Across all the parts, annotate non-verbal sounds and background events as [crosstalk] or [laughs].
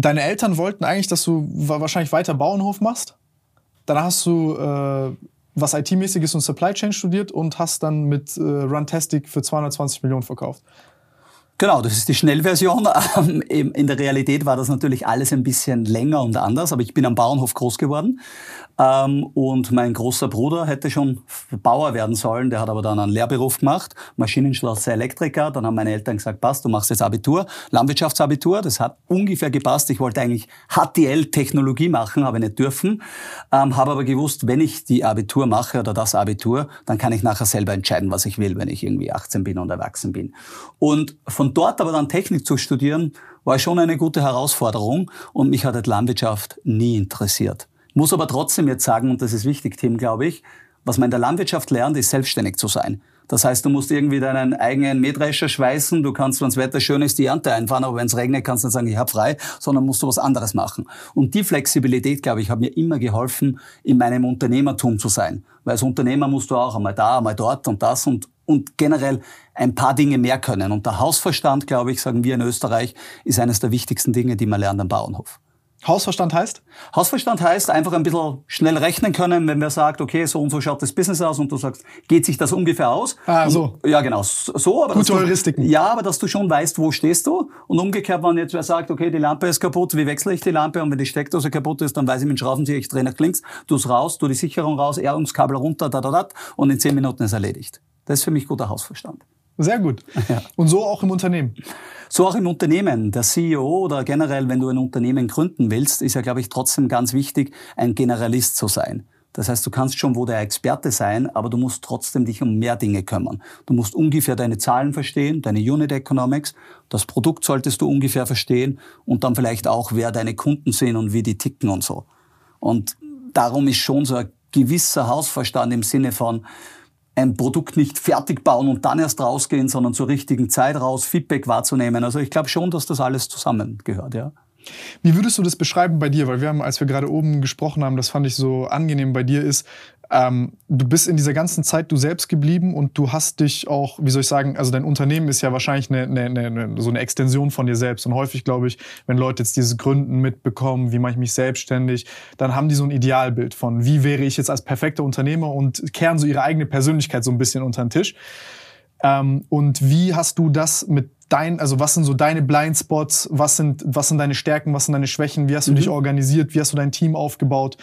Deine Eltern wollten eigentlich, dass du wahrscheinlich weiter Bauernhof machst. Dann hast du äh, was IT-mäßiges und Supply Chain studiert und hast dann mit äh, Runtastic für 220 Millionen verkauft. Genau, das ist die Schnellversion. [laughs] In der Realität war das natürlich alles ein bisschen länger und anders, aber ich bin am Bauernhof groß geworden. Ähm, und mein großer Bruder hätte schon Bauer werden sollen, der hat aber dann einen Lehrberuf gemacht, Maschinenschlosser Elektriker. Dann haben meine Eltern gesagt, passt, du machst jetzt Abitur, Landwirtschaftsabitur. Das hat ungefähr gepasst. Ich wollte eigentlich HTL-Technologie machen, habe nicht dürfen. Ähm, habe aber gewusst, wenn ich die Abitur mache oder das Abitur, dann kann ich nachher selber entscheiden, was ich will, wenn ich irgendwie 18 bin und erwachsen bin. Und von dort aber dann Technik zu studieren, war schon eine gute Herausforderung und mich hat Landwirtschaft nie interessiert. Muss aber trotzdem jetzt sagen, und das ist wichtig, Tim, glaube ich, was man in der Landwirtschaft lernt, ist selbstständig zu sein. Das heißt, du musst irgendwie deinen eigenen Mähdrescher schweißen, du kannst, wenn das Wetter schön ist, die Ernte einfahren, aber wenn es regnet, kannst du nicht sagen, ich habe frei, sondern musst du was anderes machen. Und die Flexibilität, glaube ich, hat mir immer geholfen, in meinem Unternehmertum zu sein. Weil als Unternehmer musst du auch einmal da, einmal dort und das und, und generell ein paar Dinge mehr können. Und der Hausverstand, glaube ich, sagen wir in Österreich, ist eines der wichtigsten Dinge, die man lernt am Bauernhof. Hausverstand heißt? Hausverstand heißt einfach ein bisschen schnell rechnen können, wenn wer sagt, okay, so und so schaut das Business aus und du sagst, geht sich das ungefähr aus? Ah, so. Und, ja, genau, so. Aber Gute Heuristiken. Ja, aber dass du schon weißt, wo stehst du. Und umgekehrt, wenn jetzt wer sagt, okay, die Lampe ist kaputt, wie wechsle ich die Lampe? Und wenn die Steckdose kaputt ist, dann weiß ich mit dem Schraubenzieher, ich drehe nach links, du es raus, du die Sicherung raus, Erdungskabel runter, da, da, da, und in zehn Minuten ist erledigt. Das ist für mich guter Hausverstand. Sehr gut. Ja. Und so auch im Unternehmen. So auch im Unternehmen. Der CEO oder generell, wenn du ein Unternehmen gründen willst, ist ja, glaube ich, trotzdem ganz wichtig, ein Generalist zu sein. Das heißt, du kannst schon wo der Experte sein, aber du musst trotzdem dich um mehr Dinge kümmern. Du musst ungefähr deine Zahlen verstehen, deine Unit Economics, das Produkt solltest du ungefähr verstehen und dann vielleicht auch, wer deine Kunden sind und wie die ticken und so. Und darum ist schon so ein gewisser Hausverstand im Sinne von, ein Produkt nicht fertig bauen und dann erst rausgehen, sondern zur richtigen Zeit raus, Feedback wahrzunehmen. Also ich glaube schon, dass das alles zusammengehört, ja. Wie würdest du das beschreiben bei dir? Weil wir haben, als wir gerade oben gesprochen haben, das fand ich so angenehm bei dir ist, ähm, du bist in dieser ganzen Zeit du selbst geblieben und du hast dich auch, wie soll ich sagen, also dein Unternehmen ist ja wahrscheinlich eine, eine, eine, so eine Extension von dir selbst. Und häufig glaube ich, wenn Leute jetzt dieses Gründen mitbekommen, wie mache ich mich selbstständig, dann haben die so ein Idealbild von, wie wäre ich jetzt als perfekter Unternehmer und kehren so ihre eigene Persönlichkeit so ein bisschen unter den Tisch. Ähm, und wie hast du das mit dein, also was sind so deine Blindspots, was sind, was sind deine Stärken, was sind deine Schwächen, wie hast du mhm. dich organisiert, wie hast du dein Team aufgebaut?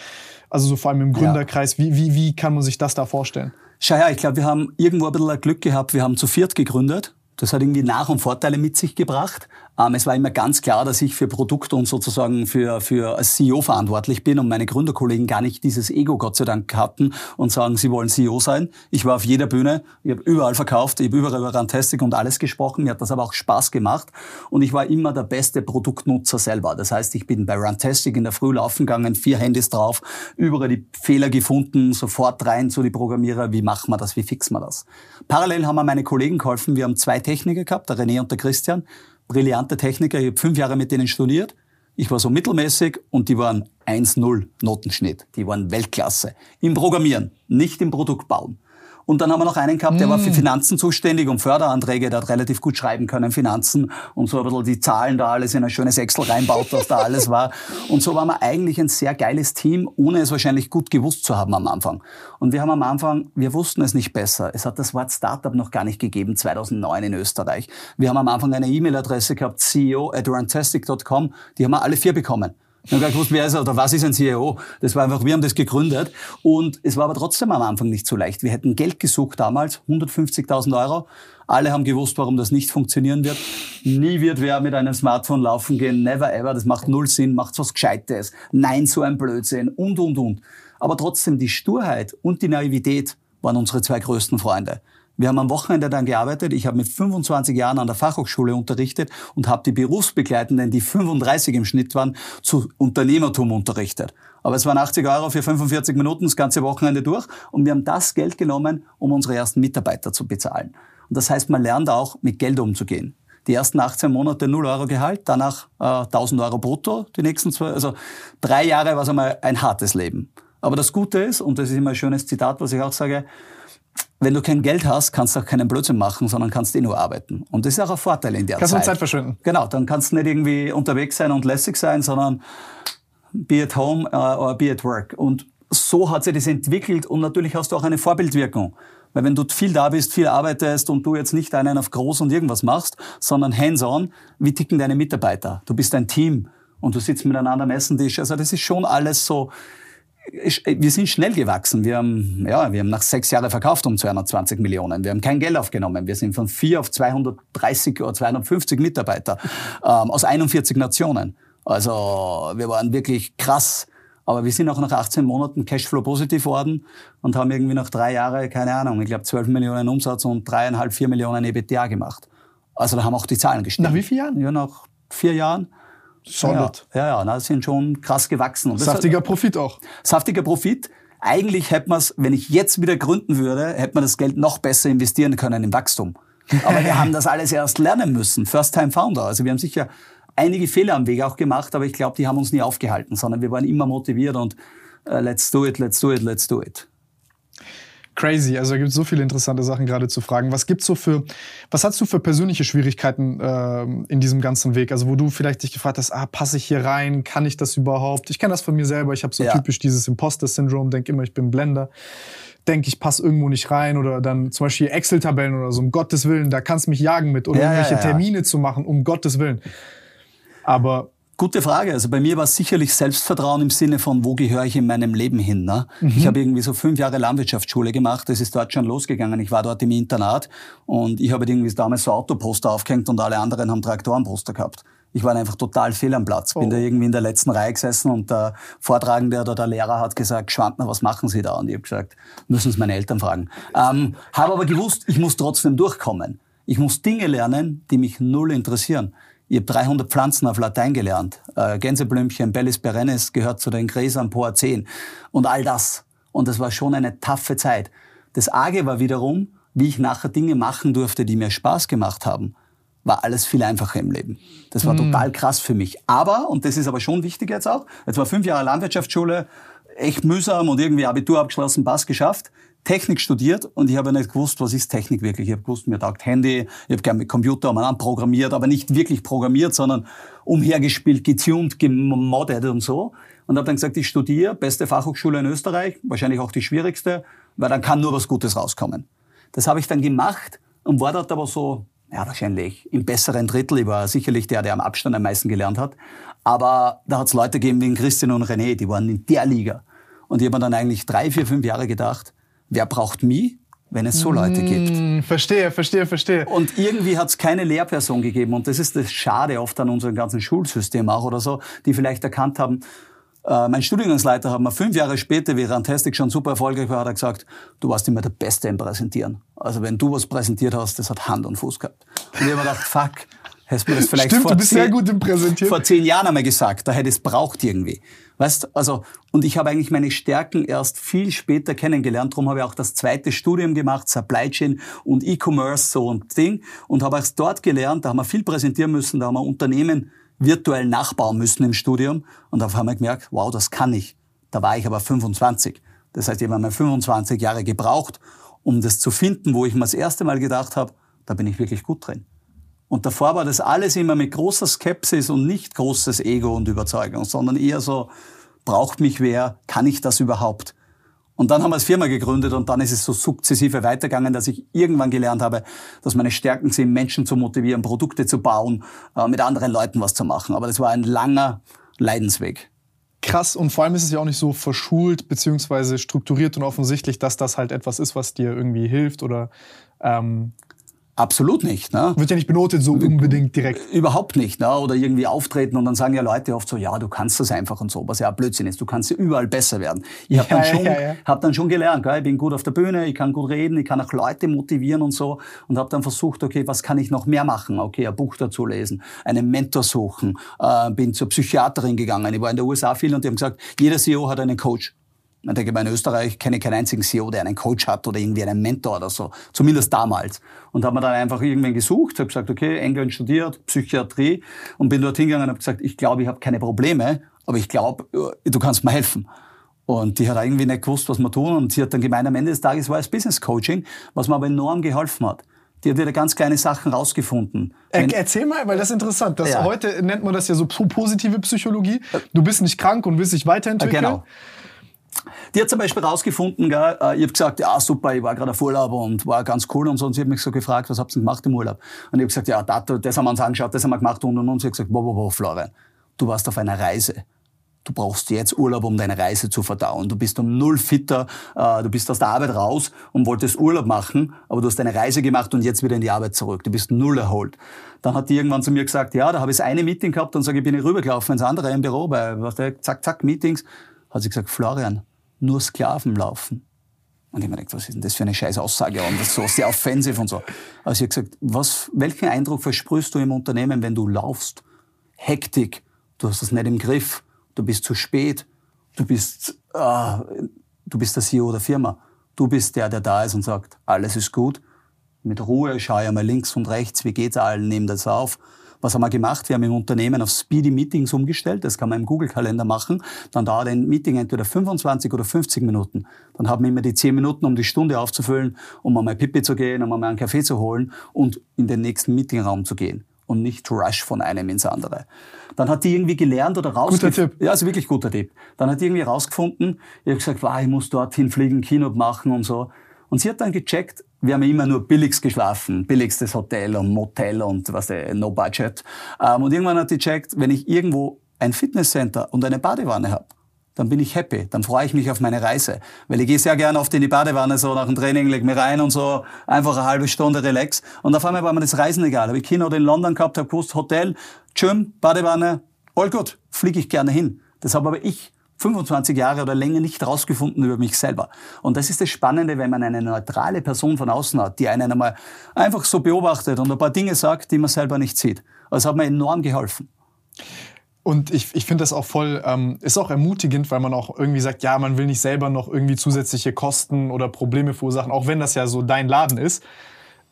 Also so vor allem im Gründerkreis, ja. wie, wie, wie kann man sich das da vorstellen? Schau her, ich glaube, wir haben irgendwo ein bisschen Glück gehabt. Wir haben zu viert gegründet. Das hat irgendwie Nach- und Vorteile mit sich gebracht. Ähm, es war immer ganz klar, dass ich für Produkte und sozusagen für, für als CEO verantwortlich bin und meine Gründerkollegen gar nicht dieses Ego Gott sei Dank hatten und sagen, sie wollen CEO sein. Ich war auf jeder Bühne, ich habe überall verkauft, ich habe überall über Rantastic und alles gesprochen. Mir hat das aber auch Spaß gemacht und ich war immer der beste Produktnutzer selber. Das heißt, ich bin bei Rantastic in der Früh laufen gegangen, vier Handys drauf, überall die Fehler gefunden, sofort rein zu die Programmierer, wie machen wir das, wie fixen wir das. Parallel haben wir meine Kollegen geholfen, wir haben zwei Techniker gehabt, der René und der Christian brillante Techniker. Ich habe fünf Jahre mit denen studiert. Ich war so mittelmäßig und die waren 1-0 Notenschnitt. Die waren Weltklasse. Im Programmieren, nicht im Produktbauen. Und dann haben wir noch einen gehabt, der war für mm. Finanzen zuständig und Förderanträge, der hat relativ gut schreiben können, Finanzen und so ein bisschen die Zahlen da alles in ein schönes Excel reinbaut, was da alles war. Und so waren wir eigentlich ein sehr geiles Team, ohne es wahrscheinlich gut gewusst zu haben am Anfang. Und wir haben am Anfang, wir wussten es nicht besser. Es hat das Wort Startup noch gar nicht gegeben, 2009 in Österreich. Wir haben am Anfang eine E-Mail-Adresse gehabt, ceo at runtastic.com, die haben wir alle vier bekommen. Ich habe gar gewusst, wer ist er oder was ist ein CEO. Das war einfach, wir haben das gegründet. Und es war aber trotzdem am Anfang nicht so leicht. Wir hätten Geld gesucht damals, 150.000 Euro. Alle haben gewusst, warum das nicht funktionieren wird. Nie wird wer mit einem Smartphone laufen gehen. Never ever. Das macht null Sinn. Macht was Gescheites. Nein, so ein Blödsinn. Und, und, und. Aber trotzdem die Sturheit und die Naivität waren unsere zwei größten Freunde. Wir haben am Wochenende dann gearbeitet. Ich habe mit 25 Jahren an der Fachhochschule unterrichtet und habe die Berufsbegleitenden, die 35 im Schnitt waren, zu Unternehmertum unterrichtet. Aber es waren 80 Euro für 45 Minuten das ganze Wochenende durch und wir haben das Geld genommen, um unsere ersten Mitarbeiter zu bezahlen. Und das heißt, man lernt auch, mit Geld umzugehen. Die ersten 18 Monate 0 Euro Gehalt, danach äh, 1000 Euro brutto, die nächsten zwei, also drei Jahre war es einmal ein hartes Leben. Aber das Gute ist, und das ist immer ein schönes Zitat, was ich auch sage, wenn du kein Geld hast, kannst du auch keinen Blödsinn machen, sondern kannst eh nur arbeiten. Und das ist auch ein Vorteil in der kannst Zeit. Kannst du Zeit verschwenden. Genau, dann kannst du nicht irgendwie unterwegs sein und lässig sein, sondern be at home uh, or be at work. Und so hat sich das entwickelt und natürlich hast du auch eine Vorbildwirkung. Weil wenn du viel da bist, viel arbeitest und du jetzt nicht einen auf groß und irgendwas machst, sondern hands-on, wie ticken deine Mitarbeiter? Du bist ein Team und du sitzt miteinander am Essentisch. Also das ist schon alles so, wir sind schnell gewachsen. Wir haben, ja, wir haben nach sechs Jahren verkauft um 220 Millionen. Wir haben kein Geld aufgenommen. Wir sind von vier auf 230 oder 250 Mitarbeiter ähm, aus 41 Nationen. Also wir waren wirklich krass. Aber wir sind auch nach 18 Monaten Cashflow positiv worden und haben irgendwie nach drei Jahren, keine Ahnung, ich glaube 12 Millionen Umsatz und dreieinhalb, vier Millionen EBITDA gemacht. Also da haben auch die Zahlen gestimmt. Nach wie vielen Jahren? Ja, nach vier Jahren. Solid. Ja, ja, ja, sind schon krass gewachsen. Und saftiger Profit auch. Saftiger Profit. Eigentlich hätte man es, wenn ich jetzt wieder gründen würde, hätte man das Geld noch besser investieren können im Wachstum. Aber wir haben das alles erst lernen müssen. First-Time-Founder. Also wir haben sicher einige Fehler am Weg auch gemacht, aber ich glaube, die haben uns nie aufgehalten, sondern wir waren immer motiviert und uh, let's do it, let's do it, let's do it crazy. Also da gibt es so viele interessante Sachen gerade zu fragen. Was gibt's so für, was hast du für persönliche Schwierigkeiten äh, in diesem ganzen Weg? Also wo du vielleicht dich gefragt hast, ah, passe ich hier rein? Kann ich das überhaupt? Ich kenne das von mir selber. Ich habe so ja. typisch dieses Imposter-Syndrom, denke immer, ich bin Blender. Denke, ich passe irgendwo nicht rein oder dann zum Beispiel Excel-Tabellen oder so, um Gottes Willen, da kannst du mich jagen mit oder ja, irgendwelche ja, Termine zu machen, um Gottes Willen. Aber Gute Frage. Also bei mir war es sicherlich Selbstvertrauen im Sinne von, wo gehöre ich in meinem Leben hin. Ne? Mhm. Ich habe irgendwie so fünf Jahre Landwirtschaftsschule gemacht. Das ist dort schon losgegangen. Ich war dort im Internat und ich habe irgendwie damals so Autoposter aufgehängt und alle anderen haben Traktorenposter gehabt. Ich war einfach total fehl am Platz. Bin oh. da irgendwie in der letzten Reihe gesessen und der Vortragende oder der Lehrer hat gesagt, Schwantner, was machen Sie da? Und ich habe gesagt, müssen Sie meine Eltern fragen. Ähm, habe aber gewusst, ich muss trotzdem durchkommen. Ich muss Dinge lernen, die mich null interessieren. Ich habe 300 Pflanzen auf Latein gelernt. Äh, Gänseblümchen, Bellis perennis gehört zu den Gräsern Poacen und all das. Und das war schon eine taffe Zeit. Das Arge war wiederum, wie ich nachher Dinge machen durfte, die mir Spaß gemacht haben, war alles viel einfacher im Leben. Das war mhm. total krass für mich. Aber, und das ist aber schon wichtig jetzt auch, jetzt war fünf Jahre Landwirtschaftsschule, echt mühsam und irgendwie Abitur abgeschlossen, Pass geschafft. Technik studiert und ich habe nicht gewusst, was ist Technik wirklich. Ich habe gewusst, mir taugt Handy, ich habe gerne mit Computer mal programmiert, aber nicht wirklich programmiert, sondern umhergespielt, getuned, gemoddet und so. Und habe dann gesagt, ich studiere, beste Fachhochschule in Österreich, wahrscheinlich auch die schwierigste, weil dann kann nur was Gutes rauskommen. Das habe ich dann gemacht und war dort aber so, ja wahrscheinlich im besseren Drittel. Ich war sicherlich der, der am Abstand am meisten gelernt hat. Aber da hat es Leute gegeben wie Christian und René, die waren in der Liga. Und ich habe mir dann eigentlich drei, vier, fünf Jahre gedacht, wer braucht mich, wenn es so Leute gibt? Mm, verstehe, verstehe, verstehe. Und irgendwie hat es keine Lehrperson gegeben. Und das ist das Schade oft an unserem ganzen Schulsystem auch oder so, die vielleicht erkannt haben, äh, mein Studiengangsleiter hat mir fünf Jahre später, wie Rantastic schon super erfolgreich war, hat er gesagt, du warst immer der Beste im Präsentieren. Also wenn du was präsentiert hast, das hat Hand und Fuß gehabt. Und ich habe mir gedacht, fuck, hättest du das vielleicht Stimmt, vor, du bist zehn, sehr gut im Präsentieren. vor zehn Jahren einmal gesagt, da hätte es braucht irgendwie. Weißt, also, und ich habe eigentlich meine Stärken erst viel später kennengelernt. Darum habe ich auch das zweite Studium gemacht, Supply Chain und E-Commerce, so ein Ding. Und habe erst dort gelernt, da haben wir viel präsentieren müssen, da haben wir Unternehmen virtuell nachbauen müssen im Studium. Und da haben wir gemerkt, wow, das kann ich. Da war ich aber 25. Das heißt, ich habe mal 25 Jahre gebraucht, um das zu finden, wo ich mir das erste Mal gedacht habe, da bin ich wirklich gut drin. Und davor war das alles immer mit großer Skepsis und nicht großes Ego und Überzeugung, sondern eher so, braucht mich wer, kann ich das überhaupt? Und dann haben wir als Firma gegründet und dann ist es so sukzessive weitergegangen, dass ich irgendwann gelernt habe, dass meine Stärken sind, Menschen zu motivieren, Produkte zu bauen, äh, mit anderen Leuten was zu machen. Aber das war ein langer Leidensweg. krass und vor allem ist es ja auch nicht so verschult beziehungsweise strukturiert und offensichtlich, dass das halt etwas ist, was dir irgendwie hilft oder ähm, Absolut nicht. Ne? Wird ja nicht benotet so unbedingt direkt. Überhaupt nicht. Ne? Oder irgendwie auftreten und dann sagen ja Leute oft so, ja, du kannst das einfach und so, was ja Blödsinn ist. Du kannst ja überall besser werden. Ich habe dann, schon, ja, ja. Hab dann schon gelernt, gell? ich bin gut auf der Bühne, ich kann gut reden, ich kann auch Leute motivieren und so und habe dann versucht, okay, was kann ich noch mehr machen? Okay, ein Buch dazu lesen, einen Mentor suchen, äh, bin zur Psychiaterin gegangen. Ich war in der USA viel und die haben gesagt, jeder CEO hat einen Coach. Ich denke mal, in Österreich kenne ich keinen einzigen CEO, der einen Coach hat oder irgendwie einen Mentor oder so. Zumindest damals. Und habe mir dann einfach irgendwann gesucht, habe gesagt, okay, Engeln studiert, Psychiatrie und bin dort hingegangen und habe gesagt, ich glaube, ich habe keine Probleme, aber ich glaube, äh, du kannst mir helfen. Und die hat irgendwie nicht gewusst, was wir tun. Und sie hat dann gemeint, am Ende des Tages war es Business Coaching, was mir aber enorm geholfen hat. Die hat wieder ganz kleine Sachen rausgefunden. Wenn, Erzähl mal, weil das ist interessant. Das, ja. Heute nennt man das ja so positive Psychologie. Du bist nicht krank und willst dich weiterentwickeln. Genau. Die hat zum Beispiel rausgefunden, gell, äh, ich habe gesagt, ja super, ich war gerade auf Urlaub und war ganz cool und so. Und sie hat mich so gefragt, was habt ihr gemacht im Urlaub? Und ich habe gesagt, ja, das, das haben wir uns angeschaut, das haben wir gemacht und und und. Sie hat gesagt, wo, wo, wo, Florian, du warst auf einer Reise. Du brauchst jetzt Urlaub, um deine Reise zu verdauen. Du bist um null fitter, äh, du bist aus der Arbeit raus und wolltest Urlaub machen, aber du hast deine Reise gemacht und jetzt wieder in die Arbeit zurück. Du bist null erholt. Dann hat die irgendwann zu mir gesagt, ja, da habe ich eine Meeting gehabt und sage, ich bin rübergelaufen ins andere im Büro bei, was der, zack, zack, Meetings. Hat sie gesagt, Florian, nur Sklaven laufen. Und ich mir gedacht, was ist denn das für eine scheiß Aussage? Und das ist so sehr offensiv und so. Also ich gesagt, was, welchen Eindruck versprühst du im Unternehmen, wenn du laufst? Hektik, du hast das nicht im Griff, du bist zu spät, du bist, äh, du bist der CEO der Firma. Du bist der, der da ist und sagt, alles ist gut. Mit Ruhe schaue ich einmal links und rechts, wie geht's allen, nehme das auf. Was haben wir gemacht? Wir haben im Unternehmen auf Speedy Meetings umgestellt. Das kann man im Google-Kalender machen. Dann dauert ein Meeting entweder 25 oder 50 Minuten. Dann haben wir immer die 10 Minuten, um die Stunde aufzufüllen, um einmal Pipi zu gehen, um einmal einen Kaffee zu holen und in den nächsten Meetingraum zu gehen und nicht rush von einem ins andere. Dann hat die irgendwie gelernt oder rausgefunden. Guter Tipp. Ja, also wirklich guter Tipp. Dann hat die irgendwie rausgefunden, ich habe gesagt, wow, ich muss dorthin fliegen, Keynote machen und so. Und sie hat dann gecheckt, wir haben immer nur billigst geschlafen, billigstes Hotel und Motel und was der no budget. Ähm, und irgendwann hat die checkt, wenn ich irgendwo ein Fitnesscenter und eine Badewanne habe, dann bin ich happy, dann freue ich mich auf meine Reise. Weil ich gehe sehr gerne oft in die Badewanne, so nach dem Training, leg mir rein und so, einfach eine halbe Stunde relax. Und auf einmal war mir das Reisen egal. Habe ich Kino in London gehabt, habe gewusst, Hotel, Gym, Badewanne, all gut, fliege ich gerne hin. Das habe aber ich 25 Jahre oder länger nicht rausgefunden über mich selber. Und das ist das Spannende, wenn man eine neutrale Person von außen hat, die einen einmal einfach so beobachtet und ein paar Dinge sagt, die man selber nicht sieht. Das hat mir enorm geholfen. Und ich, ich finde das auch voll, ähm, ist auch ermutigend, weil man auch irgendwie sagt, ja, man will nicht selber noch irgendwie zusätzliche Kosten oder Probleme verursachen, auch wenn das ja so dein Laden ist.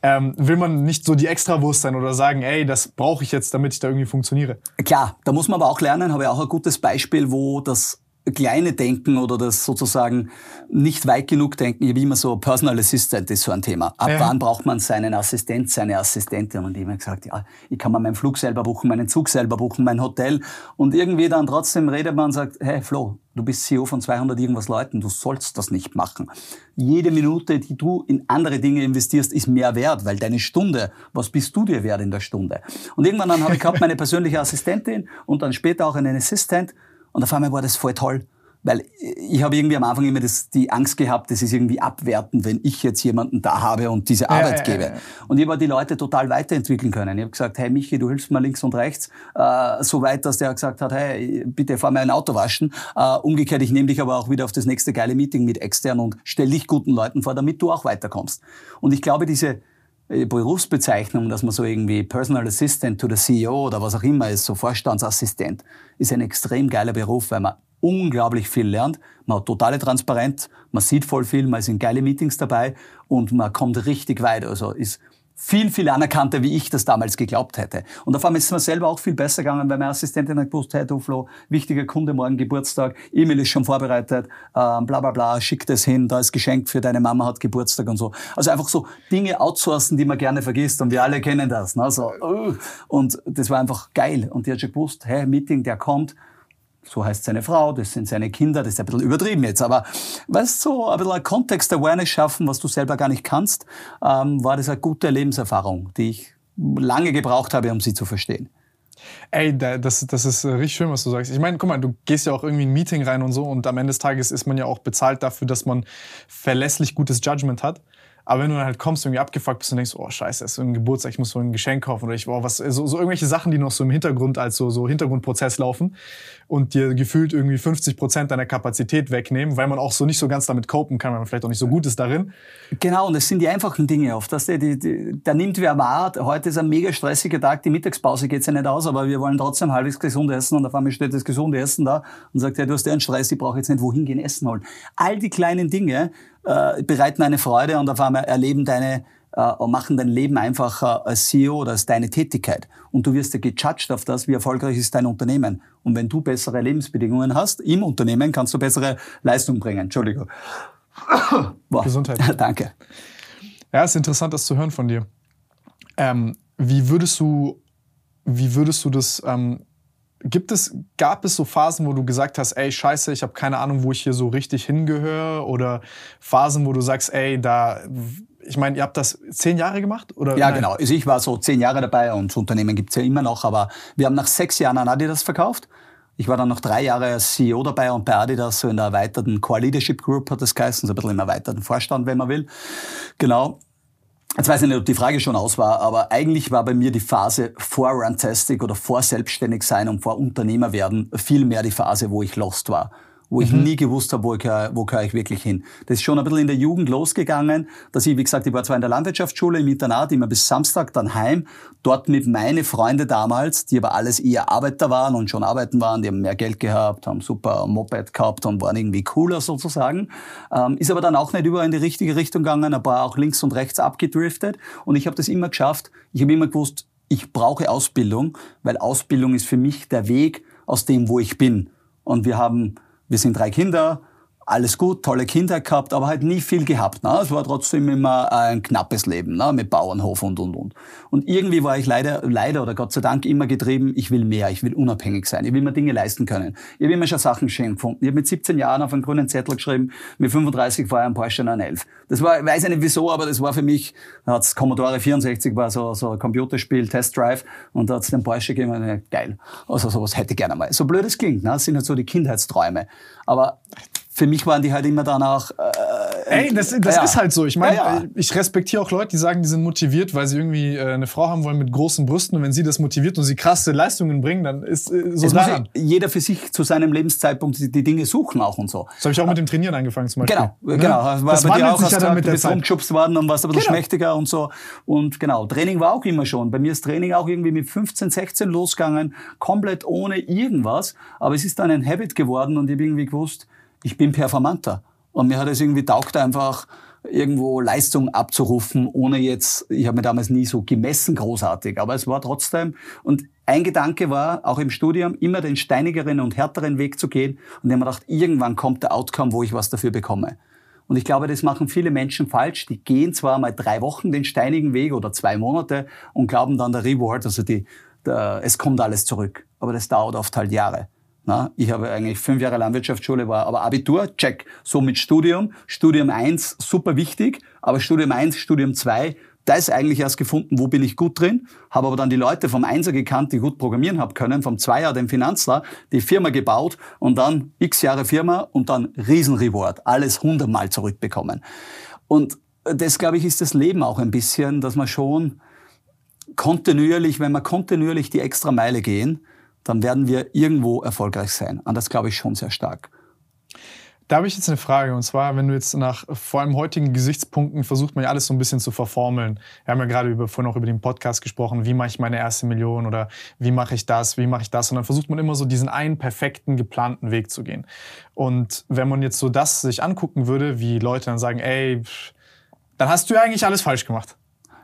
Ähm, will man nicht so die Extrawurst sein oder sagen, ey, das brauche ich jetzt, damit ich da irgendwie funktioniere? Klar, da muss man aber auch lernen, habe ich auch ein gutes Beispiel, wo das kleine Denken oder das sozusagen nicht weit genug denken, wie immer so Personal Assistant ist so ein Thema. Ab ja. wann braucht man seinen Assistent, seine Assistentin? Und ich habe gesagt, ja, ich kann mal meinen Flug selber buchen, meinen Zug selber buchen, mein Hotel. Und irgendwie dann trotzdem redet man und sagt, hey Flo, du bist CEO von 200 irgendwas Leuten, du sollst das nicht machen. Jede Minute, die du in andere Dinge investierst, ist mehr wert, weil deine Stunde, was bist du dir wert in der Stunde? Und irgendwann dann habe ich gehabt meine persönliche Assistentin und dann später auch einen Assistent und auf einmal war das voll toll. Weil ich habe irgendwie am Anfang immer das, die Angst gehabt, das ist irgendwie abwertend, wenn ich jetzt jemanden da habe und diese Arbeit ja, gebe. Ja, ja, und ich habe die Leute total weiterentwickeln können. Ich habe gesagt, hey Michi, du hilfst mir links und rechts, äh, so weit, dass der gesagt hat, hey, bitte fahr mir ein Auto waschen. Äh, umgekehrt, ich nehme dich aber auch wieder auf das nächste geile Meeting mit extern und stell dich guten Leuten vor, damit du auch weiterkommst. Und ich glaube, diese Berufsbezeichnung, dass man so irgendwie Personal Assistant to the CEO oder was auch immer ist, so Vorstandsassistent, ist ein extrem geiler Beruf, weil man unglaublich viel lernt. Man hat totale Transparenz, man sieht voll viel, man ist in geile Meetings dabei und man kommt richtig weit. Also ist viel, viel anerkannter, wie ich das damals geglaubt hätte. Und auf einmal ist es mir selber auch viel besser gegangen, weil meine Assistentin hat gewusst, hey du Flo, wichtiger Kunde, morgen Geburtstag, E-Mail ist schon vorbereitet, ähm, bla bla bla, schick das hin, da ist Geschenk für deine Mama hat Geburtstag und so. Also einfach so Dinge outsourcen, die man gerne vergisst und wir alle kennen das. Ne? So, uh, und das war einfach geil. Und die hat schon gewusst, hey, Meeting, der kommt, so heißt seine Frau, das sind seine Kinder, das ist ein bisschen übertrieben jetzt, aber weißt du, so ein bisschen Kontext-Awareness schaffen, was du selber gar nicht kannst, ähm, war das eine gute Lebenserfahrung, die ich lange gebraucht habe, um sie zu verstehen. Ey, das, das ist richtig schön, was du sagst. Ich meine, guck mal, du gehst ja auch irgendwie in ein Meeting rein und so und am Ende des Tages ist man ja auch bezahlt dafür, dass man verlässlich gutes Judgment hat. Aber wenn du dann halt kommst, irgendwie abgefuckt bist und denkst, oh scheiße, es ist ein Geburtstag, ich muss so ein Geschenk kaufen oder ich, oh, was, so, so irgendwelche Sachen, die noch so im Hintergrund als so, so Hintergrundprozess laufen und dir gefühlt irgendwie 50 Prozent deiner Kapazität wegnehmen, weil man auch so nicht so ganz damit copen kann, weil man vielleicht auch nicht so gut ist darin. Genau, und das sind die einfachen Dinge oft. Dass die, die, die, da nimmt wer wahr, heute ist ein mega stressiger Tag, die Mittagspause geht's ja nicht aus, aber wir wollen trotzdem halbwegs gesund essen und auf einmal steht das gesunde Essen da und sagt, ja, du hast ja einen Stress, ich brauche jetzt nicht wohin gehen, essen holen. All die kleinen Dinge, äh, bereiten eine Freude und auf einmal erleben deine äh, machen dein Leben einfacher als CEO oder als deine Tätigkeit. Und du wirst ja gejudged auf das, wie erfolgreich ist dein Unternehmen. Und wenn du bessere Lebensbedingungen hast im Unternehmen, kannst du bessere Leistung bringen. Entschuldigung. [coughs] Gesundheit. [laughs] Danke. Ja, ist interessant, das zu hören von dir. Ähm, wie würdest du, wie würdest du das ähm, Gibt es, gab es so Phasen, wo du gesagt hast, ey, scheiße, ich habe keine Ahnung, wo ich hier so richtig hingehöre? Oder Phasen, wo du sagst, ey, da, ich meine, ihr habt das zehn Jahre gemacht? Oder? Ja, Nein? genau. Also ich war so zehn Jahre dabei und das Unternehmen gibt's ja immer noch, aber wir haben nach sechs Jahren an Adidas verkauft. Ich war dann noch drei Jahre als CEO dabei und bei Adidas so in der erweiterten Core Leadership Group hat das geheißen, so ein bisschen im erweiterten Vorstand, wenn man will. Genau. Jetzt weiß ich nicht, ob die Frage schon aus war, aber eigentlich war bei mir die Phase vor Runtastic oder vor selbstständig sein und vor Unternehmer werden viel mehr die Phase, wo ich lost war wo ich mhm. nie gewusst habe, wo, gehöre, wo gehöre ich wirklich hin. Das ist schon ein bisschen in der Jugend losgegangen, dass ich, wie gesagt, ich war zwar in der Landwirtschaftsschule im Internat, immer bis Samstag dann heim, dort mit meine Freunde damals, die aber alles eher Arbeiter waren und schon arbeiten waren, die haben mehr Geld gehabt, haben super Moped gehabt und waren irgendwie cooler sozusagen, ähm, ist aber dann auch nicht über in die richtige Richtung gegangen, ein paar auch links und rechts abgedriftet und ich habe das immer geschafft, ich habe immer gewusst, ich brauche Ausbildung, weil Ausbildung ist für mich der Weg aus dem, wo ich bin. Und wir haben wir sind drei Kinder, alles gut, tolle Kindheit gehabt, aber halt nie viel gehabt. Ne? Es war trotzdem immer ein knappes Leben ne? mit Bauernhof und und und. Und irgendwie war ich leider, leider oder Gott sei Dank immer getrieben, ich will mehr, ich will unabhängig sein, ich will mir Dinge leisten können. Ich habe immer schon Sachen schön gefunden. Ich habe mit 17 Jahren auf einen grünen Zettel geschrieben, mit 35 war ich ein Porsche 911. Das war, ich weiß nicht wieso, aber das war für mich, da hat's Commodore 64 war so, so ein Computerspiel, Test Drive und da hat's den Porsche gegeben, geil. Also sowas hätte ich gerne mal. So blöd es klingt, ne? das sind halt so die Kindheitsträume. Aber für mich waren die halt immer danach. Äh, Ey, das, das ja. ist halt so. Ich meine, ja, ja. ich respektiere auch Leute, die sagen, die sind motiviert, weil sie irgendwie äh, eine Frau haben wollen mit großen Brüsten. Und wenn sie das motiviert und sie krasse Leistungen bringen, dann ist äh, so es daran. jeder für sich zu seinem Lebenszeitpunkt die, die Dinge suchen auch und so. Das habe ich auch mit dem Trainieren angefangen zum Beispiel. Genau, ne? genau. War das bei dir auch, sich ja dann mit der Zeit. rumgeschubst worden und warst ein bisschen genau. schmächtiger und so. Und genau, Training war auch immer schon. Bei mir ist Training auch irgendwie mit 15, 16 losgegangen, komplett ohne irgendwas. Aber es ist dann ein Habit geworden und ich habe irgendwie gewusst, ich bin performanter. Und mir hat es irgendwie taugt einfach, irgendwo Leistung abzurufen, ohne jetzt, ich habe mir damals nie so gemessen großartig, aber es war trotzdem, und ein Gedanke war, auch im Studium, immer den steinigeren und härteren Weg zu gehen. Und ich habe mir gedacht, irgendwann kommt der Outcome, wo ich was dafür bekomme. Und ich glaube, das machen viele Menschen falsch. Die gehen zwar mal drei Wochen den steinigen Weg oder zwei Monate und glauben dann der Reward, also die, der, es kommt alles zurück. Aber das dauert oft halt Jahre. Na, ich habe eigentlich fünf Jahre Landwirtschaftsschule, war aber Abitur, check. So mit Studium. Studium eins super wichtig, aber Studium eins, Studium zwei, da ist eigentlich erst gefunden, wo bin ich gut drin. Habe aber dann die Leute vom Einser gekannt, die gut programmieren haben können, vom Zweier, den Finanzler, die Firma gebaut und dann x Jahre Firma und dann Riesenreward. Alles hundertmal zurückbekommen. Und das, glaube ich, ist das Leben auch ein bisschen, dass man schon kontinuierlich, wenn wir kontinuierlich die extra Meile gehen, dann werden wir irgendwo erfolgreich sein. Und das glaube ich schon sehr stark. Da habe ich jetzt eine Frage. Und zwar, wenn du jetzt nach vor allem heutigen Gesichtspunkten versucht man ja alles so ein bisschen zu verformeln. Wir haben ja gerade über, vorhin auch über den Podcast gesprochen. Wie mache ich meine erste Million oder wie mache ich das? Wie mache ich das? Und dann versucht man immer so diesen einen perfekten, geplanten Weg zu gehen. Und wenn man jetzt so das sich angucken würde, wie Leute dann sagen, ey, dann hast du ja eigentlich alles falsch gemacht.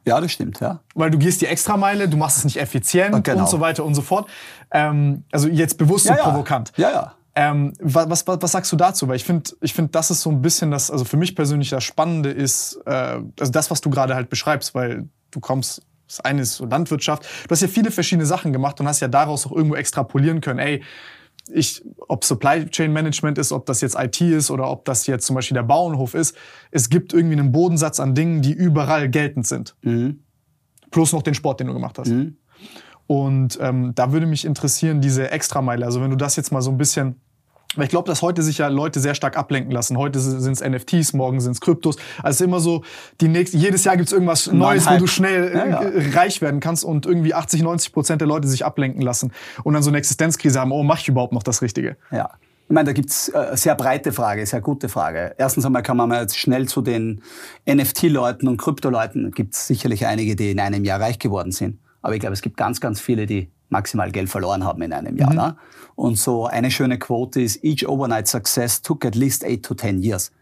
Ja, das stimmt, ja. Weil du gehst die Extrameile, du machst es nicht effizient genau. und so weiter und so fort. Ähm, also jetzt bewusst ja, so provokant. Ja, ja. Ähm, was, was, was sagst du dazu? Weil ich finde, ich finde, das ist so ein bisschen das, also für mich persönlich das Spannende ist, äh, also das, was du gerade halt beschreibst, weil du kommst, das eine ist so Landwirtschaft. Du hast ja viele verschiedene Sachen gemacht und hast ja daraus auch irgendwo extrapolieren können. Ey, ich, ob Supply Chain Management ist, ob das jetzt IT ist oder ob das jetzt zum Beispiel der Bauernhof ist, es gibt irgendwie einen Bodensatz an Dingen, die überall geltend sind. Mhm. Plus noch den Sport, den du gemacht hast. Mhm. Und ähm, da würde mich interessieren, diese Extrameile. Also wenn du das jetzt mal so ein bisschen ich glaube, dass heute sich ja Leute sehr stark ablenken lassen. Heute sind es NFTs, morgen sind es Kryptos. Also immer so, die nächste, jedes Jahr gibt es irgendwas Neues, wo du schnell ja, ja. Äh, reich werden kannst und irgendwie 80, 90 Prozent der Leute sich ablenken lassen und dann so eine Existenzkrise haben, oh, mach ich überhaupt noch das Richtige? Ja. Ich meine, da gibt's äh, sehr breite Frage, sehr gute Frage. Erstens einmal kann man mal jetzt schnell zu den NFT-Leuten und Krypto-Leuten, gibt es sicherlich einige, die in einem Jahr reich geworden sind. Aber ich glaube, es gibt ganz, ganz viele, die maximal Geld verloren haben in einem Jahr. Mhm. Ne? Und so eine schöne Quote ist, each overnight success took at least eight to ten years.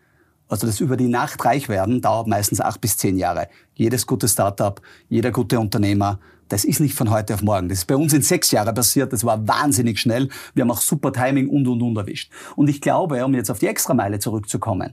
Also das über die Nacht reich werden dauert meistens acht bis zehn Jahre. Jedes gute Startup, jeder gute Unternehmer, das ist nicht von heute auf morgen. Das ist bei uns in sechs Jahren passiert. Das war wahnsinnig schnell. Wir haben auch super Timing und und und erwischt. Und ich glaube, um jetzt auf die Extrameile zurückzukommen,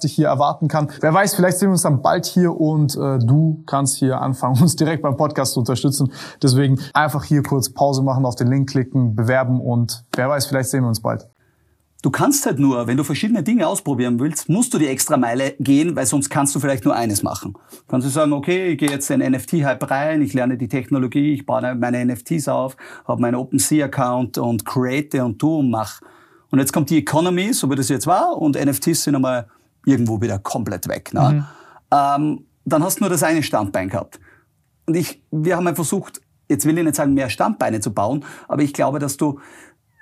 dich hier erwarten kann. Wer weiß, vielleicht sehen wir uns dann bald hier und äh, du kannst hier anfangen, [laughs] uns direkt beim Podcast zu unterstützen. Deswegen einfach hier kurz Pause machen, auf den Link klicken, bewerben und wer weiß, vielleicht sehen wir uns bald. Du kannst halt nur, wenn du verschiedene Dinge ausprobieren willst, musst du die extra Meile gehen, weil sonst kannst du vielleicht nur eines machen. Kannst du sagen, okay, ich gehe jetzt in NFT-Hype rein, ich lerne die Technologie, ich baue meine NFTs auf, habe meinen OpenSea-Account und create und tu und mach. Und jetzt kommt die Economy, so wie das jetzt war, und NFTs sind einmal irgendwo wieder komplett weg. Ne? Mhm. Ähm, dann hast du nur das eine Standbein gehabt. Und ich, wir haben versucht, jetzt will ich nicht sagen, mehr Standbeine zu bauen, aber ich glaube, dass du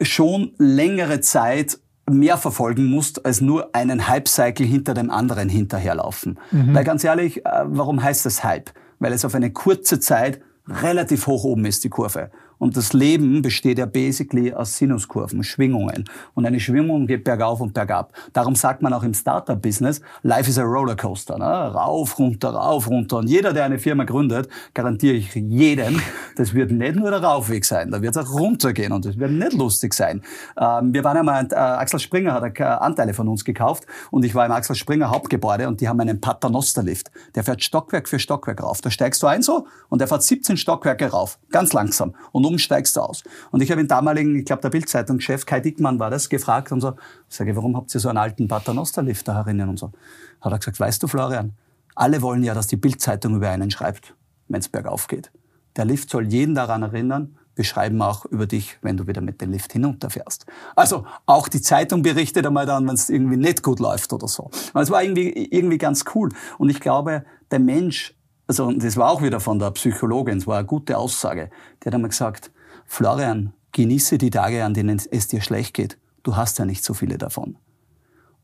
schon längere Zeit mehr verfolgen musst, als nur einen Hype-Cycle hinter dem anderen hinterherlaufen. Mhm. Weil ganz ehrlich, äh, warum heißt das Hype? Weil es auf eine kurze Zeit relativ hoch oben ist, die Kurve. Und das Leben besteht ja basically aus Sinuskurven, Schwingungen. Und eine Schwingung geht bergauf und bergab. Darum sagt man auch im Startup-Business, life is a rollercoaster. Ne? Rauf, runter, rauf, runter. Und jeder, der eine Firma gründet, garantiere ich jedem, das wird nicht nur der Raufweg sein, da wird es auch runtergehen und das wird nicht lustig sein. Ähm, wir waren einmal, äh, Axel Springer hat Anteile von uns gekauft und ich war im Axel Springer Hauptgebäude und die haben einen Paternoster-Lift. Der fährt Stockwerk für Stockwerk rauf. Da steigst du ein so und der fährt 17 Stockwerke rauf. Ganz langsam. Und oben steigst du aus. Und ich habe den damaligen, ich glaube der Bildzeitung-Chef, Kai Dickmann war das, gefragt und so, sage ich, warum habt ihr so einen alten Paternoster-Lift da herinnen und so. Hat er gesagt, weißt du Florian, alle wollen ja, dass die Bildzeitung über einen schreibt, wenn es bergauf geht. Der Lift soll jeden daran erinnern, wir schreiben auch über dich, wenn du wieder mit dem Lift hinunterfährst. Also auch die Zeitung berichtet einmal dann, wenn es irgendwie nicht gut läuft oder so. Es war irgendwie, irgendwie ganz cool. Und ich glaube, der Mensch also das war auch wieder von der Psychologin, es war eine gute Aussage. Die hat einmal gesagt, Florian, genieße die Tage, an denen es dir schlecht geht. Du hast ja nicht so viele davon.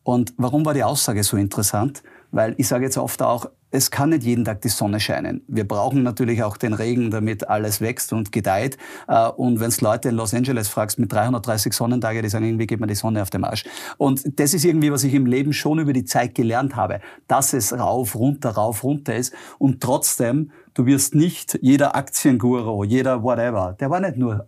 Und warum war die Aussage so interessant? Weil ich sage jetzt oft auch, es kann nicht jeden Tag die Sonne scheinen. Wir brauchen natürlich auch den Regen, damit alles wächst und gedeiht. Äh, und wenn es Leute in Los Angeles fragst mit 330 Sonnentage, die sagen, irgendwie geht mir die Sonne auf den Arsch. Und das ist irgendwie, was ich im Leben schon über die Zeit gelernt habe, dass es rauf, runter, rauf, runter ist. Und trotzdem, du wirst nicht jeder Aktienguru, jeder whatever, der war nicht nur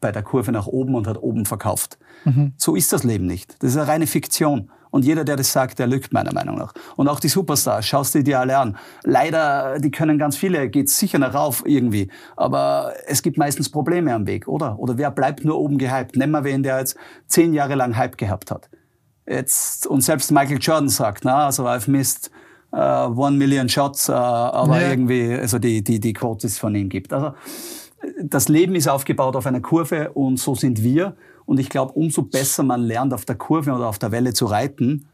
bei der Kurve nach oben und hat oben verkauft. Mhm. So ist das Leben nicht. Das ist eine reine Fiktion. Und jeder, der das sagt, der lügt meiner Meinung nach. Und auch die Superstars, schaust dir die alle an. Leider, die können ganz viele, geht sicher nach rauf irgendwie. Aber es gibt meistens Probleme am Weg, oder? Oder wer bleibt nur oben gehypt? Nehmen wir wen, der jetzt zehn Jahre lang Hype gehabt hat. Jetzt, und selbst Michael Jordan sagt, na, also I've missed uh, one million shots, uh, aber ja. irgendwie, also die, die, die Quotes von ihm gibt. Also, das Leben ist aufgebaut auf einer Kurve und so sind wir. Und ich glaube, umso besser man lernt, auf der Kurve oder auf der Welle zu reiten,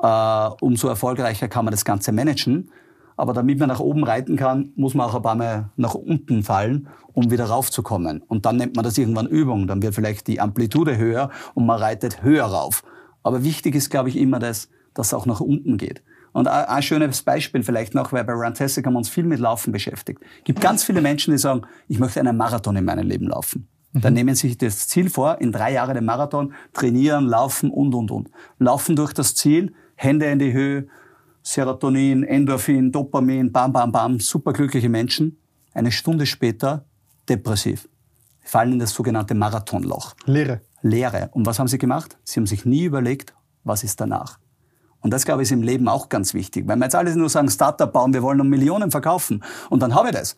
äh, umso erfolgreicher kann man das Ganze managen. Aber damit man nach oben reiten kann, muss man auch ein paar Mal nach unten fallen, um wieder raufzukommen. Und dann nennt man das irgendwann Übung. Dann wird vielleicht die Amplitude höher und man reitet höher rauf. Aber wichtig ist, glaube ich, immer das, dass es auch nach unten geht. Und ein, schönes Beispiel vielleicht noch, weil bei Runtastic haben wir uns viel mit Laufen beschäftigt. Es gibt ganz viele Menschen, die sagen, ich möchte einen Marathon in meinem Leben laufen. Dann mhm. nehmen Sie sich das Ziel vor, in drei Jahren den Marathon, trainieren, laufen und, und, und. Laufen durch das Ziel, Hände in die Höhe, Serotonin, Endorphin, Dopamin, bam, bam, bam, superglückliche Menschen. Eine Stunde später depressiv. fallen in das sogenannte Marathonloch. Lehre. Lehre. Und was haben sie gemacht? Sie haben sich nie überlegt, was ist danach. Und das, glaube ich, ist im Leben auch ganz wichtig. Wenn wir jetzt alle nur sagen, Startup bauen, wir wollen um Millionen verkaufen und dann habe ich das.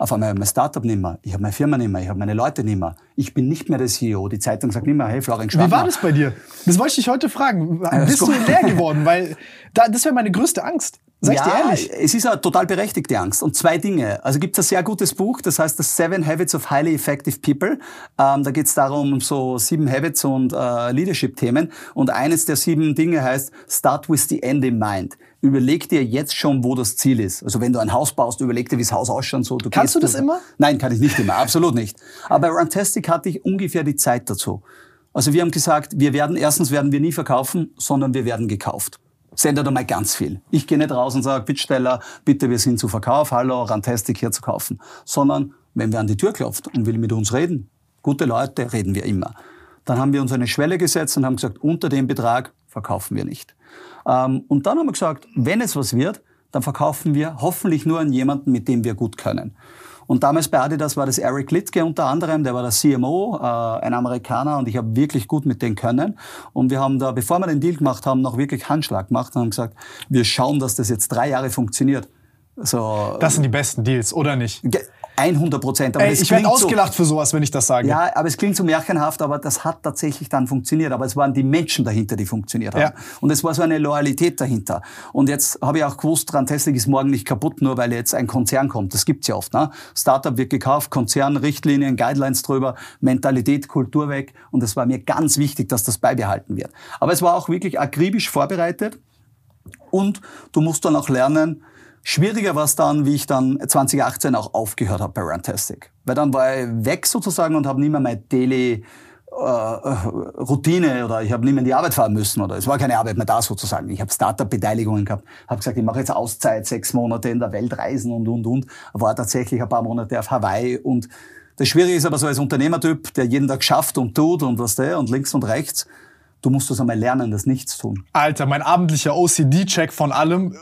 Auf einmal habe ich mein Startup nicht mehr, ich habe meine Firma nicht mehr, ich habe meine Leute nicht mehr. Ich bin nicht mehr der CEO. Die Zeitung sagt nicht mehr, hey, Florian Schwabner. Wie war das bei dir? Das wollte ich dich heute fragen. Bist du leer [laughs] geworden? Weil da, das wäre meine größte Angst. Sag ich ja, dir ehrlich. es ist eine total berechtigte Angst. Und zwei Dinge. Also gibt es ein sehr gutes Buch, das heißt das Seven Habits of Highly Effective People. Ähm, da geht es darum, um so sieben Habits und äh, Leadership-Themen. Und eines der sieben Dinge heißt Start with the end in mind. Überleg dir jetzt schon, wo das Ziel ist. Also wenn du ein Haus baust, überleg dir, wie das Haus ausschaut. So, du Kannst du das immer? Nein, kann ich nicht immer, absolut nicht. Aber bei Runtastic hatte ich ungefähr die Zeit dazu. Also wir haben gesagt, wir werden, erstens werden wir nie verkaufen, sondern wir werden gekauft sendet einmal ganz viel. Ich gehe nicht raus und sage, Bittsteller, bitte, wir sind zu Verkauf, hallo, Rantastic hier zu kaufen. Sondern, wenn wer an die Tür klopft und will mit uns reden, gute Leute, reden wir immer. Dann haben wir uns eine Schwelle gesetzt und haben gesagt, unter dem Betrag verkaufen wir nicht. Ähm, und dann haben wir gesagt, wenn es was wird, dann verkaufen wir hoffentlich nur an jemanden, mit dem wir gut können. Und damals bei Adidas war das Eric Littke unter anderem, der war der CMO, äh, ein Amerikaner und ich habe wirklich gut mit denen können. Und wir haben da, bevor wir den Deal gemacht haben, noch wirklich Handschlag gemacht und haben gesagt, wir schauen, dass das jetzt drei Jahre funktioniert. So, das sind die besten Deals, oder nicht? 100 Prozent. ich werde ausgelacht so, für sowas, wenn ich das sage. Ja, aber es klingt so märchenhaft, aber das hat tatsächlich dann funktioniert. Aber es waren die Menschen dahinter, die funktioniert haben. Ja. Und es war so eine Loyalität dahinter. Und jetzt habe ich auch gewusst, Tesla ist morgen nicht kaputt, nur weil jetzt ein Konzern kommt. Das gibt's ja oft. Ne? Startup wird gekauft, Konzern, Richtlinien, Guidelines drüber, Mentalität, Kultur weg. Und es war mir ganz wichtig, dass das beibehalten wird. Aber es war auch wirklich akribisch vorbereitet. Und du musst dann auch lernen, Schwieriger war es dann, wie ich dann 2018 auch aufgehört habe bei Runtastic. Weil dann war ich weg sozusagen und habe nicht mehr meine Daily äh, Routine oder ich habe nicht mehr in die Arbeit fahren müssen oder es war keine Arbeit mehr da sozusagen. Ich habe Startup-Beteiligungen gehabt, habe gesagt, ich mache jetzt Auszeit, sechs Monate in der Welt reisen und und und. War tatsächlich ein paar Monate auf Hawaii und das Schwierige ist aber so als Unternehmertyp, der jeden Tag schafft und tut und was der und links und rechts. Du musst das einmal lernen, das nichts tun. Alter, mein abendlicher OCD-Check von allem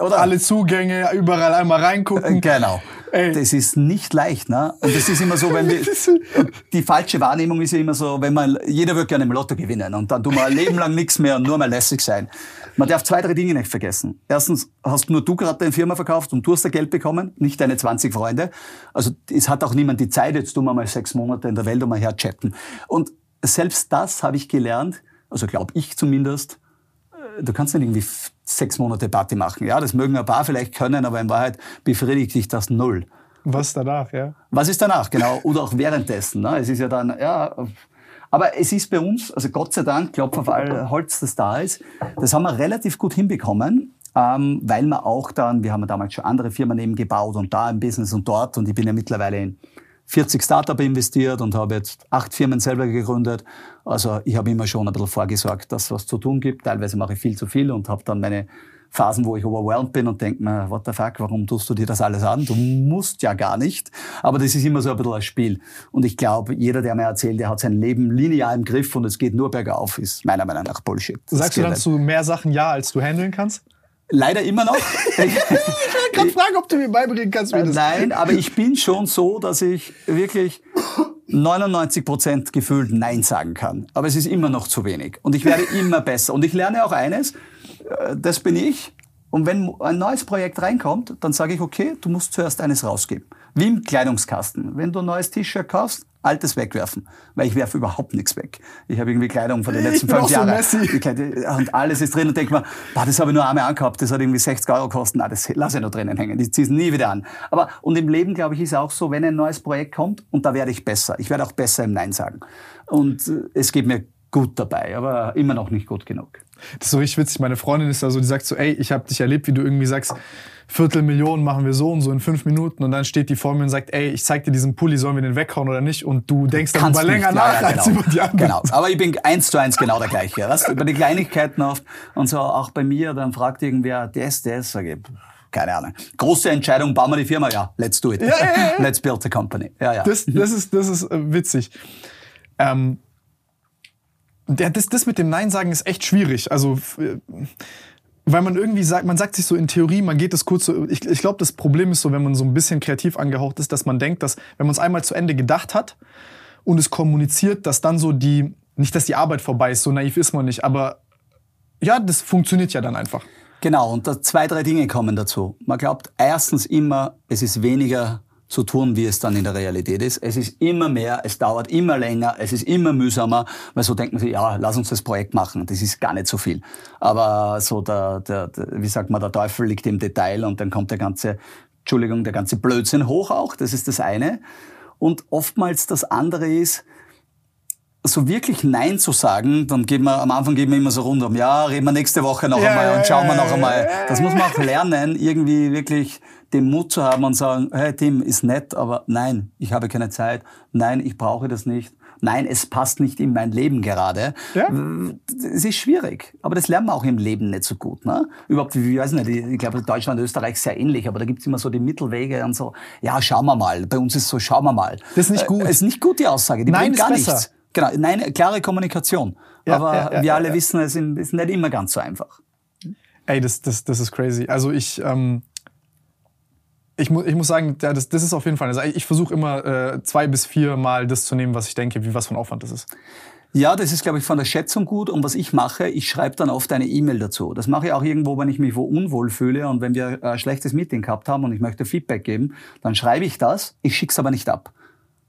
oder? Alle Zugänge, überall einmal reingucken. Äh, genau. Ey. Das ist nicht leicht, ne? Und das ist immer so, wenn wir, [laughs] die falsche Wahrnehmung ist ja immer so, wenn man, jeder wird gerne im Lotto gewinnen und dann tun wir ein Leben lang nichts mehr und nur mal lässig sein. Man darf zwei, drei Dinge nicht vergessen. Erstens hast nur du gerade deine Firma verkauft und du hast da Geld bekommen, nicht deine 20 Freunde. Also es hat auch niemand die Zeit, jetzt tun wir mal sechs Monate in der Welt und mal herchatten. Und selbst das habe ich gelernt, also glaube ich zumindest, äh, du kannst nicht irgendwie sechs Monate Party machen. Ja, das mögen ein paar vielleicht können, aber in Wahrheit befriedigt dich das null. Was danach, ja? Was ist danach, genau. Oder auch währenddessen. Ne? Es ist ja dann, ja, aber es ist bei uns, also Gott sei Dank, Klopf auf all Holz, das da ist, das haben wir relativ gut hinbekommen, ähm, weil wir auch dann, wir haben damals schon andere Firmen eben gebaut und da im Business und dort und ich bin ja mittlerweile in 40 Startup investiert und habe jetzt acht Firmen selber gegründet. Also ich habe immer schon ein bisschen vorgesorgt, dass es was zu tun gibt. Teilweise mache ich viel zu viel und habe dann meine Phasen, wo ich overwhelmed bin und denke mir, what the fuck, warum tust du dir das alles an? Du musst ja gar nicht. Aber das ist immer so ein bisschen ein Spiel. Und ich glaube, jeder, der mir erzählt, der hat sein Leben linear im Griff und es geht nur bergauf, ist meiner Meinung nach Bullshit. Das Sagst du dann zu mehr Sachen Ja, als du handeln kannst? Leider immer noch. [laughs] ich will gerade fragen, ob du mir beibringen kannst. Wie das Nein, aber ich bin schon so, dass ich wirklich 99 Prozent gefühlt Nein sagen kann. Aber es ist immer noch zu wenig. Und ich werde immer besser. Und ich lerne auch eines, äh, das bin ich. Und wenn ein neues Projekt reinkommt, dann sage ich, okay, du musst zuerst eines rausgeben. Wie im Kleidungskasten. Wenn du ein neues T-Shirt kaufst, altes wegwerfen, weil ich werfe überhaupt nichts weg. Ich habe irgendwie Kleidung von den letzten fünf Jahren. So und alles ist drin und denke mir, boah, das habe ich nur einmal angehabt, das hat irgendwie 60 Euro gekostet, na, das lasse ich noch drinnen hängen, ich ziehe es nie wieder an. Aber, und im Leben, glaube ich, ist auch so, wenn ein neues Projekt kommt, und da werde ich besser. Ich werde auch besser im Nein sagen. Und äh, es geht mir gut dabei, aber immer noch nicht gut genug. Das ist so richtig witzig. Meine Freundin ist da so, die sagt so, ey, ich habe dich erlebt, wie du irgendwie sagst, Viertelmillion machen wir so und so in fünf Minuten und dann steht die vor mir und sagt, ey, ich zeig dir diesen Pulli, sollen wir den weghauen oder nicht? Und du denkst dann über länger nach ja, ja, genau. als über die anderen. Genau, aber ich bin eins zu eins genau der gleiche. Weißt? Über die Kleinigkeiten oft und so auch bei mir, dann fragt irgendwer, das, das, sag ich, keine Ahnung. Große Entscheidung, bauen wir die Firma? Ja, let's do it. Ja, ja, let's build the company. Ja, ja. Das, das, ist, das ist äh, witzig. Ähm, das, das mit dem Nein sagen ist echt schwierig. Also weil man irgendwie sagt, man sagt sich so in Theorie, man geht es kurz so, ich, ich glaube, das Problem ist so, wenn man so ein bisschen kreativ angehaucht ist, dass man denkt, dass wenn man es einmal zu Ende gedacht hat und es kommuniziert, dass dann so die, nicht, dass die Arbeit vorbei ist, so naiv ist man nicht, aber ja, das funktioniert ja dann einfach. Genau, und da zwei, drei Dinge kommen dazu. Man glaubt erstens immer, es ist weniger zu tun, wie es dann in der Realität ist. Es ist immer mehr, es dauert immer länger, es ist immer mühsamer, weil so denkt man sich, ja, lass uns das Projekt machen, das ist gar nicht so viel. Aber so der, der, der wie sagt man, der Teufel liegt im Detail und dann kommt der ganze, Entschuldigung, der ganze Blödsinn hoch auch, das ist das eine. Und oftmals das andere ist, so wirklich Nein zu sagen, dann geben wir, am Anfang geben wir immer so rund um, ja, reden wir nächste Woche noch ja, einmal und schauen wir noch einmal. Das muss man auch lernen, irgendwie wirklich den Mut zu haben und sagen, hey Tim, ist nett, aber nein, ich habe keine Zeit. Nein, ich brauche das nicht. Nein, es passt nicht in mein Leben gerade. Ja. Es ist schwierig, aber das lernen wir auch im Leben nicht so gut. Ne? Überhaupt, ich weiß nicht, ich glaube, Deutschland und Österreich ist sehr ähnlich, aber da gibt's immer so die Mittelwege und so, ja, schauen wir mal. Bei uns ist so, schauen wir mal. Das ist nicht gut. Äh, ist nicht gut, die Aussage. Die Nein, bringt gar besser. nichts. Genau, nein, klare Kommunikation. Ja, aber ja, wir alle wissen, es ist nicht immer ganz so einfach. Ey, das, das, das ist crazy. Also ich, ähm, ich, mu ich muss sagen, ja, das, das ist auf jeden Fall. Also ich versuche immer äh, zwei bis vier Mal das zu nehmen, was ich denke, wie was von Aufwand das ist. Ja, das ist, glaube ich, von der Schätzung gut. Und was ich mache, ich schreibe dann oft eine E-Mail dazu. Das mache ich auch irgendwo, wenn ich mich wo unwohl fühle und wenn wir ein schlechtes Meeting gehabt haben und ich möchte Feedback geben, dann schreibe ich das. Ich schicke es aber nicht ab.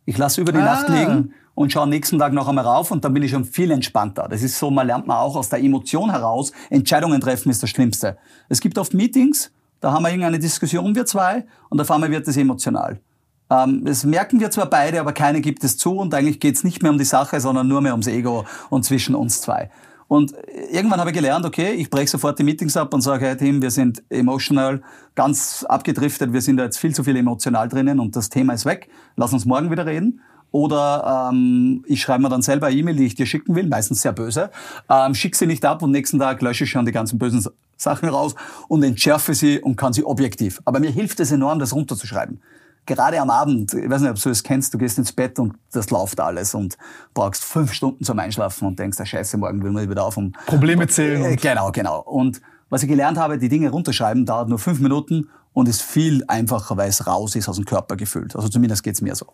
Ich lasse über die ah. Nacht liegen und schaue am nächsten Tag noch einmal rauf und dann bin ich schon viel entspannter. Das ist so, man lernt man auch aus der Emotion heraus, Entscheidungen treffen ist das Schlimmste. Es gibt oft Meetings, da haben wir irgendeine Diskussion, wir zwei, und auf einmal wird es emotional. Ähm, das merken wir zwar beide, aber keine gibt es zu und eigentlich geht es nicht mehr um die Sache, sondern nur mehr ums Ego und zwischen uns zwei. Und irgendwann habe ich gelernt, okay, ich breche sofort die Meetings ab und sage, hey Tim, wir sind emotional ganz abgedriftet, wir sind da jetzt viel zu viel emotional drinnen und das Thema ist weg. Lass uns morgen wieder reden. Oder ähm, ich schreibe mir dann selber eine E-Mail, die ich dir schicken will, meistens sehr böse, ähm, schicke sie nicht ab und nächsten Tag lösche ich schon die ganzen bösen Sachen raus und entschärfe sie und kann sie objektiv. Aber mir hilft es enorm, das runterzuschreiben. Gerade am Abend, ich weiß nicht, ob du es kennst, du gehst ins Bett und das läuft alles und brauchst fünf Stunden zum Einschlafen und denkst, ah, scheiße, morgen will man wieder auf. Um, Probleme zählen. Äh, genau, genau. Und was ich gelernt habe, die Dinge runterschreiben, dauert nur fünf Minuten und ist viel einfacher, weil es raus ist aus dem Körper gefühlt. Also zumindest geht's mir so.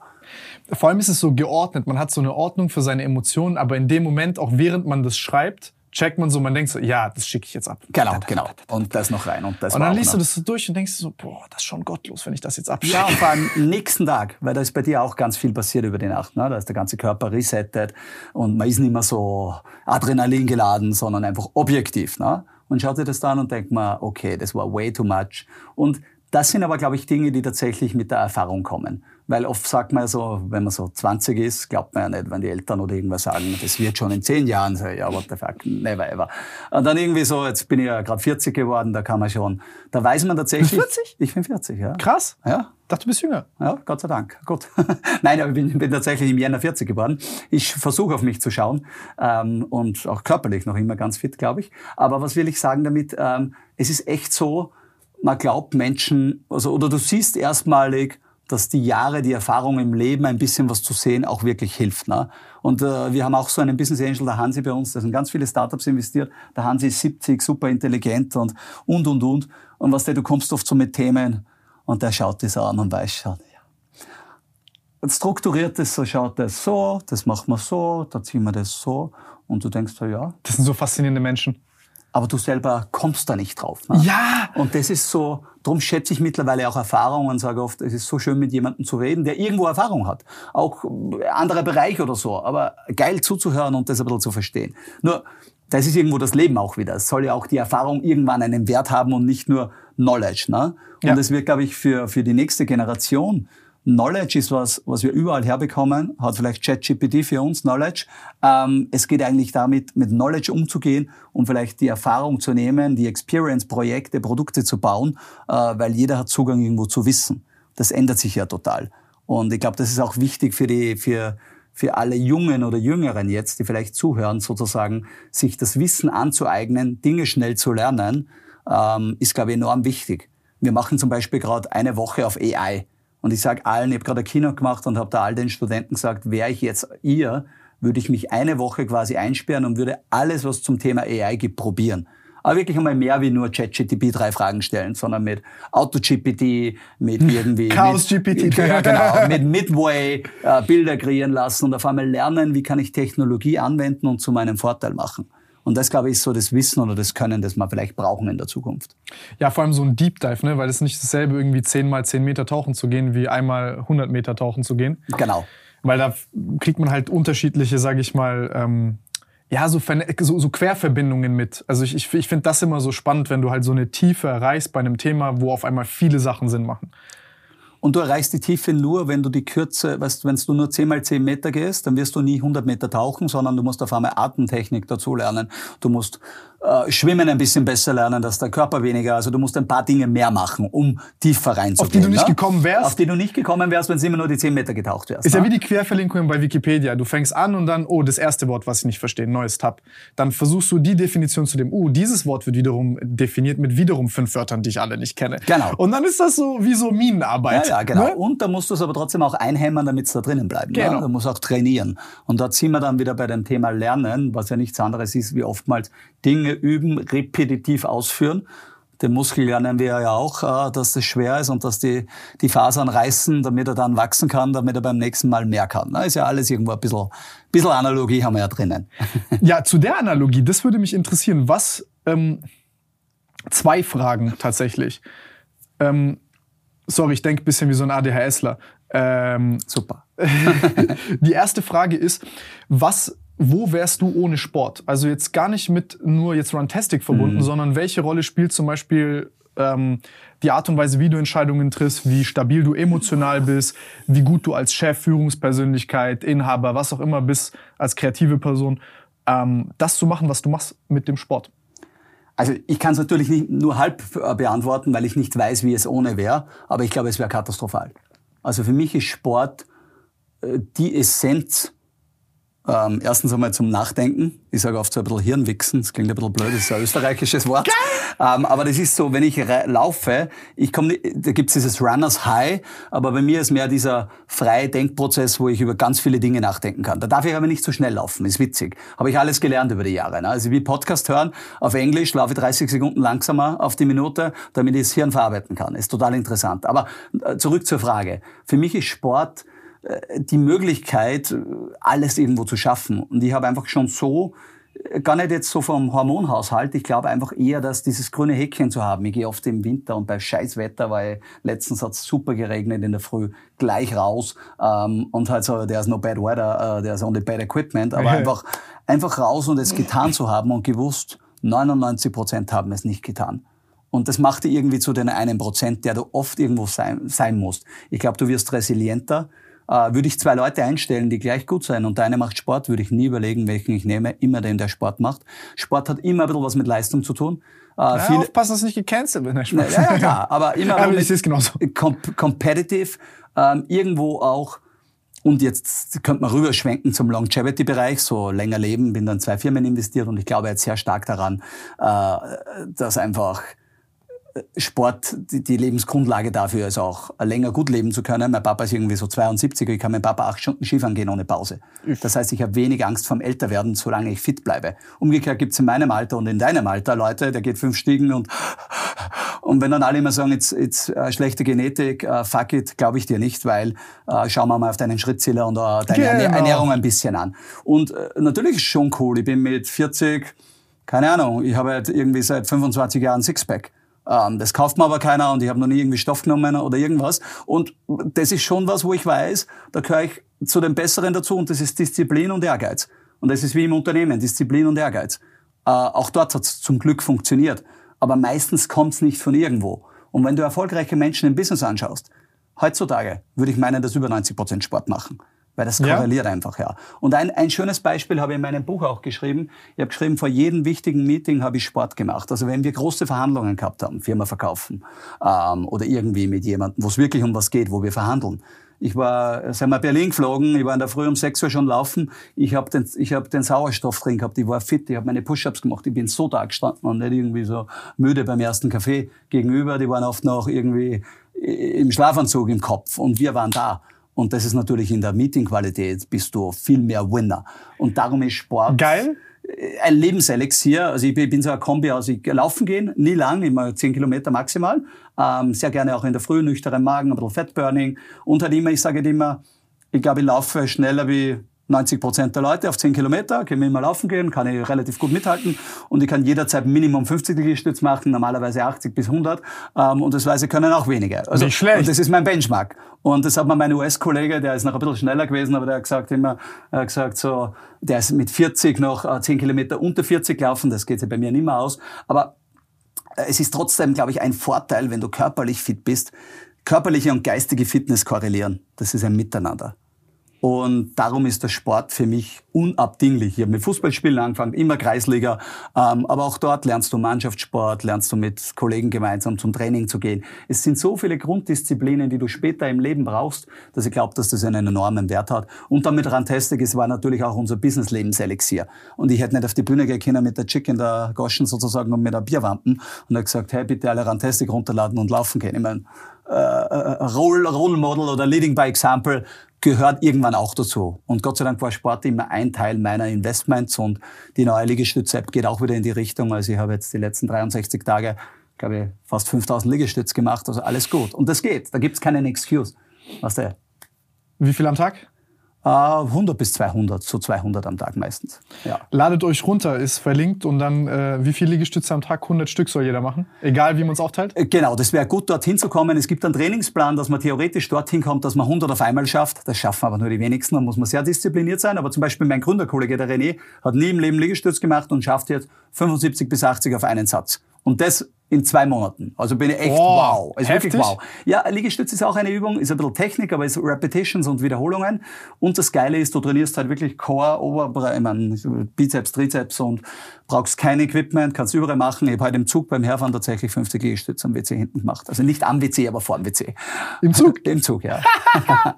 Vor allem ist es so geordnet. Man hat so eine Ordnung für seine Emotionen, aber in dem Moment, auch während man das schreibt, checkt man so, man denkt so, ja, das schicke ich jetzt ab. Genau, genau. Und das noch rein. Und, das und dann liest du das so durch und denkst so, boah, das ist schon gottlos, wenn ich das jetzt abschicke. Ja, und vor allem nächsten Tag, weil da ist bei dir auch ganz viel passiert über die Nacht. Ne? Da ist der ganze Körper resettet und man ist nicht mehr so Adrenalin geladen, sondern einfach objektiv. Ne? Und schaut sich das dann und denkt man, okay, das war way too much. Und das sind aber, glaube ich, Dinge, die tatsächlich mit der Erfahrung kommen. Weil oft sagt man so, wenn man so 20 ist, glaubt man ja nicht, wenn die Eltern oder irgendwas sagen, das wird schon in 10 Jahren sein. Ja, what the fuck, never ever. Und dann irgendwie so, jetzt bin ich ja gerade 40 geworden, da kann man schon, da weiß man tatsächlich. Du bist 40? Ich bin 40, ja. Krass. Ja. Ich dachte, du bist jünger. Ja, Gott sei Dank. Gut. [laughs] Nein, aber ich bin, bin tatsächlich im Jänner 40 geworden. Ich versuche auf mich zu schauen ähm, und auch körperlich noch immer ganz fit, glaube ich. Aber was will ich sagen damit? Ähm, es ist echt so, man glaubt Menschen, also, oder du siehst erstmalig, dass die Jahre, die Erfahrung im Leben, ein bisschen was zu sehen, auch wirklich hilft. Ne? Und äh, wir haben auch so einen Business Angel, der Hansi bei uns, da sind ganz viele Startups investiert. Der Hansi ist 70, super intelligent und, und, und, und. Und was der, du kommst oft so mit Themen und der schaut das an und weiß schon, ja. Und strukturiert das so, schaut das so, das machen wir so, da ziehen wir das so. Und du denkst ja. Das sind so faszinierende Menschen aber du selber kommst da nicht drauf. Ne? Ja! Und das ist so, darum schätze ich mittlerweile auch Erfahrung und sage oft, es ist so schön mit jemandem zu reden, der irgendwo Erfahrung hat. Auch anderer Bereich oder so, aber geil zuzuhören und das ein bisschen zu verstehen. Nur, das ist irgendwo das Leben auch wieder. Es soll ja auch die Erfahrung irgendwann einen Wert haben und nicht nur Knowledge. Ne? Und ja. das wird, glaube ich, für, für die nächste Generation Knowledge ist was, was wir überall herbekommen, hat vielleicht ChatGPT für uns Knowledge. Ähm, es geht eigentlich damit, mit Knowledge umzugehen und vielleicht die Erfahrung zu nehmen, die Experience-Projekte, Produkte zu bauen, äh, weil jeder hat Zugang irgendwo zu Wissen. Das ändert sich ja total. Und ich glaube, das ist auch wichtig für die, für, für alle Jungen oder Jüngeren jetzt, die vielleicht zuhören, sozusagen, sich das Wissen anzueignen, Dinge schnell zu lernen, ähm, ist, glaube ich, enorm wichtig. Wir machen zum Beispiel gerade eine Woche auf AI. Und ich sage allen, ich habe gerade ein Kino gemacht und habe da all den Studenten gesagt, wäre ich jetzt ihr, würde ich mich eine Woche quasi einsperren und würde alles, was zum Thema AI gibt, probieren. Aber wirklich einmal mehr wie nur ChatGTP drei Fragen stellen, sondern mit AutoGPT, mit irgendwie... Chaos GPT. Ja, genau. [laughs] Mit Midway äh, Bilder kreieren lassen und auf einmal lernen, wie kann ich Technologie anwenden und zu meinem Vorteil machen. Und das, glaube ich, ist so das Wissen oder das Können, das wir vielleicht brauchen in der Zukunft. Ja, vor allem so ein Deep Dive, ne? weil es nicht dasselbe irgendwie 10 mal 10 Meter tauchen zu gehen, wie einmal 100 Meter tauchen zu gehen. Genau. Weil da kriegt man halt unterschiedliche, sage ich mal, ähm, ja, so, so, so Querverbindungen mit. Also ich, ich, ich finde das immer so spannend, wenn du halt so eine Tiefe erreichst bei einem Thema, wo auf einmal viele Sachen Sinn machen. Und du erreichst die Tiefe nur, wenn du die Kürze, weißt, wenn du nur 10 mal 10 Meter gehst, dann wirst du nie 100 Meter tauchen, sondern du musst auf einmal Atemtechnik dazu lernen. Du musst äh, Schwimmen ein bisschen besser lernen, dass der Körper weniger, also du musst ein paar Dinge mehr machen, um tiefer reinzugehen. Auf die du nicht ne? gekommen wärst? Auf die du nicht gekommen wärst, wenn es immer nur die 10 Meter getaucht wärst. Ist ne? ja wie die Querverlinkung bei Wikipedia. Du fängst an und dann, oh, das erste Wort, was ich nicht verstehe, neues Tab. Dann versuchst du die Definition zu dem, oh, dieses Wort wird wiederum definiert mit wiederum fünf Wörtern, die ich alle nicht kenne. Genau. Und dann ist das so wie so Minenarbeit. Ja, ja, genau. Ne? Und da musst du es aber trotzdem auch einhämmern, damit es da drinnen bleibt. Genau. Ne? Du musst auch trainieren. Und da sind wir dann wieder bei dem Thema Lernen, was ja nichts anderes ist, wie oftmals Dinge üben, repetitiv ausführen. Den Muskel lernen wir ja auch, äh, dass das schwer ist und dass die, die Fasern reißen, damit er dann wachsen kann, damit er beim nächsten Mal mehr kann. Da ist ja alles irgendwo ein bisschen, bisschen Analogie haben wir ja drinnen. [laughs] Ja, zu der Analogie, das würde mich interessieren. Was, ähm, zwei Fragen tatsächlich. Ähm, sorry, ich denke bisschen wie so ein ADHSler. Ähm, Super. [laughs] die erste Frage ist, was, wo wärst du ohne Sport? Also jetzt gar nicht mit nur jetzt Runtastic verbunden, Mhm. sondern welche Rolle spielt zum Beispiel ähm, die Art und Weise, wie du Entscheidungen triffst, wie stabil du emotional bist, wie gut du als Chef, Führungspersönlichkeit, Inhaber, was auch immer bist, als kreative Person, ähm, das zu machen, was du machst mit dem Sport. Also ich kann es natürlich nicht nur halb äh, beantworten, weil ich nicht weiß, wie es ohne wäre, aber ich glaube, es wäre katastrophal. Also für mich ist Sport äh, die Essenz ähm, erstens einmal zum Nachdenken. Ich sage oft so ein bisschen Hirnwichsen. Das klingt ein bisschen blöd, das ist ein österreichisches Wort. Ähm, aber das ist so, wenn ich laufe, ich komme, da gibt's dieses Runners High, aber bei mir ist mehr dieser freie Denkprozess, wo ich über ganz viele Dinge nachdenken kann. Da darf ich aber nicht so schnell laufen, ist witzig. Habe ich alles gelernt über die Jahre. Ne? Also wie Podcast hören, auf Englisch laufe ich 30 Sekunden langsamer auf die Minute, damit ich das Hirn verarbeiten kann. Ist total interessant. Aber äh, zurück zur Frage. Für mich ist Sport die Möglichkeit, äh, alles irgendwo zu schaffen. Und ich habe einfach schon so, äh, gar nicht jetzt so vom Hormonhaushalt, ich glaube einfach eher, dass dieses grüne Häkchen zu haben. Ich gehe oft im Winter und bei Scheißwetter, weil letztens hat es super geregnet in der Früh, gleich raus ähm, und halt so, there's no bad weather, uh, there's only bad equipment, aber einfach, einfach raus und es getan zu haben und gewusst, 99 Prozent haben es nicht getan. Und das macht dich irgendwie zu den einen Prozent, der du oft irgendwo sein, sein musst. Ich glaube, du wirst resilienter. Äh, würde ich zwei Leute einstellen, die gleich gut sein und der eine macht Sport, würde ich nie überlegen, welchen ich nehme. Immer den, der Sport macht. Sport hat immer ein bisschen was mit Leistung zu tun. Äh, Ja, viele- aufpassen, dass nicht gecancelt wird. Ja, ja, klar, aber immer [laughs] Aber es genauso. com competitive, ähm, irgendwo auch, und jetzt könnte man rüberschwenken zum Longevity-Bereich, so länger leben, bin dann in zwei Firmen investiert und ich glaube jetzt sehr stark daran, äh, dass einfach Sport die, die Lebensgrundlage dafür ist, auch länger gut leben zu können. Mein Papa ist irgendwie so 72, ich kann mit Papa acht Stunden Skifahren gehen ohne Pause. Das heißt, ich habe wenig Angst vom Älterwerden, solange ich fit bleibe. Umgekehrt gibt's in meinem Alter und in deinem Alter Leute, der geht fünf Stiegen und und wenn dann alle immer sagen, jetzt, jetzt äh, schlechte Genetik, äh, fuck it, glaube ich dir nicht, weil äh, schauen wir mal auf deinen Schrittzähler und äh, deine Genau. Ernährung ein bisschen an. Und äh, natürlich ist schon cool. Ich bin mit 40, keine Ahnung, ich habe halt irgendwie seit 25 Jahren Sixpack. Ähm, das kauft mir aber keiner und ich habe noch nie irgendwie Stoff genommen oder irgendwas. Und das ist schon was, wo ich weiß, da gehöre ich zu den Besseren dazu und das ist Disziplin und Ehrgeiz. Und das ist wie im Unternehmen, Disziplin und Ehrgeiz. Äh, auch dort hat es zum Glück funktioniert. Aber meistens kommt es nicht von irgendwo. Und wenn du erfolgreiche Menschen im Business anschaust, heutzutage würde ich meinen, dass über 90 Prozent Sport machen. Weil das Ja. korreliert einfach, ja. Und ein, ein schönes Beispiel habe ich in meinem Buch auch geschrieben. Ich habe geschrieben, vor jedem wichtigen Meeting habe ich Sport gemacht. Also wenn wir große Verhandlungen gehabt haben, Firma verkaufen ähm, oder irgendwie mit jemandem, wo es wirklich um was geht, wo wir verhandeln. Ich war, sind wir Berlin geflogen, ich war in der Früh um 6 Uhr schon laufen. Ich habe den, ich hab den Sauerstoff drin gehabt, ich war fit, ich habe meine Push-Ups gemacht, ich bin so da gestanden und nicht irgendwie so müde beim ersten Kaffee gegenüber. Die waren oft noch irgendwie im Schlafanzug im Kopf und wir waren da. Und das ist natürlich in der Meetingqualität bist du viel mehr Winner. Und darum ist Sport Geil. ein Lebenselixier. Also ich bin so ein Kombi aus, ich laufen gehen, nie lang, immer 10 Kilometer maximal. Ähm, sehr gerne auch in der Früh, nüchteren Magen, ein bisschen Fettburning. Und halt immer, ich sage halt immer, ich glaube, ich laufe schneller wie 90 Prozent der Leute auf 10 Kilometer, können wir immer laufen gehen, kann ich relativ gut mithalten und ich kann jederzeit Minimum 50 Liegestütz machen, normalerweise 80 bis 100 ähm, und das weiß ich können auch weniger. Also, Nicht schlecht. Und das ist mein Benchmark. Und das hat mir mein US-Kollege, der ist noch ein bisschen schneller gewesen, aber der hat gesagt immer, er hat gesagt so, der ist mit 40 noch äh, 10 Kilometer unter 40 laufen, das geht ja bei mir nicht mehr aus, aber äh, es ist trotzdem, glaube ich, ein Vorteil, wenn du körperlich fit bist. Körperliche und geistige Fitness korrelieren. Das ist ein Miteinander. Und darum ist der Sport für mich unabdinglich. Ich habe mit Fußballspielen angefangen, immer Kreisliga. Ähm, aber auch dort lernst du Mannschaftssport, lernst du mit Kollegen gemeinsam zum Training zu gehen. Es sind so viele Grunddisziplinen, die du später im Leben brauchst, dass ich glaube, dass das einen enormen Wert hat. Und dann mit Rantastic, es war natürlich auch unser Business-Lebenselixier. Und ich hätte nicht auf die Bühne gehen können mit der Chick in der Goschen sozusagen und mit der Bierwampen und hat gesagt, hey, bitte alle Rantastic runterladen und laufen gehen. Ich meine, äh, äh, Role, Role Model oder Leading by Example gehört irgendwann auch dazu. Und Gott sei Dank war Sport immer ein Teil meiner Investments und die neue Liegestütz-App geht auch wieder in die Richtung. Also ich habe jetzt die letzten 63 Tage, glaube ich, fast 5000 Liegestütz gemacht. Also alles gut. Und das geht. Da gibt's keinen Excuse. Was der? Wie viel am Tag? 100 äh, bis 200, so 200 am Tag meistens. Ja. Ladet euch runter, ist verlinkt und dann, äh, wie viele Liegestütze am Tag? 100 Stück soll jeder machen? Egal, wie man es aufteilt? Äh, genau, das wäre gut, dorthin zu kommen. Es gibt einen Trainingsplan, dass man theoretisch dorthin kommt, dass man 100 auf einmal schafft. Das schaffen aber nur die wenigsten, da muss man sehr diszipliniert sein. Aber zum Beispiel mein Gründerkollege, der René, hat nie im Leben Liegestütz gemacht und schafft jetzt 75 bis 80 auf einen Satz. Und das in zwei Monaten. Also bin ich echt wow. wow. Ist wirklich wow. Ja, Liegestütz ist auch eine Übung, ist ein bisschen Technik, aber ist Repetitions und Wiederholungen. Und das Geile ist, du trainierst halt wirklich Core, Oberbereich, ich meine, Bizeps, Trizeps und brauchst kein Equipment, kannst überall machen. Ich habe heute im Zug beim Herfahren tatsächlich 50 Liegestütze am WC hinten gemacht. Also nicht am WC, aber vor dem WC. Im Zug? Im Zug, ja. [laughs]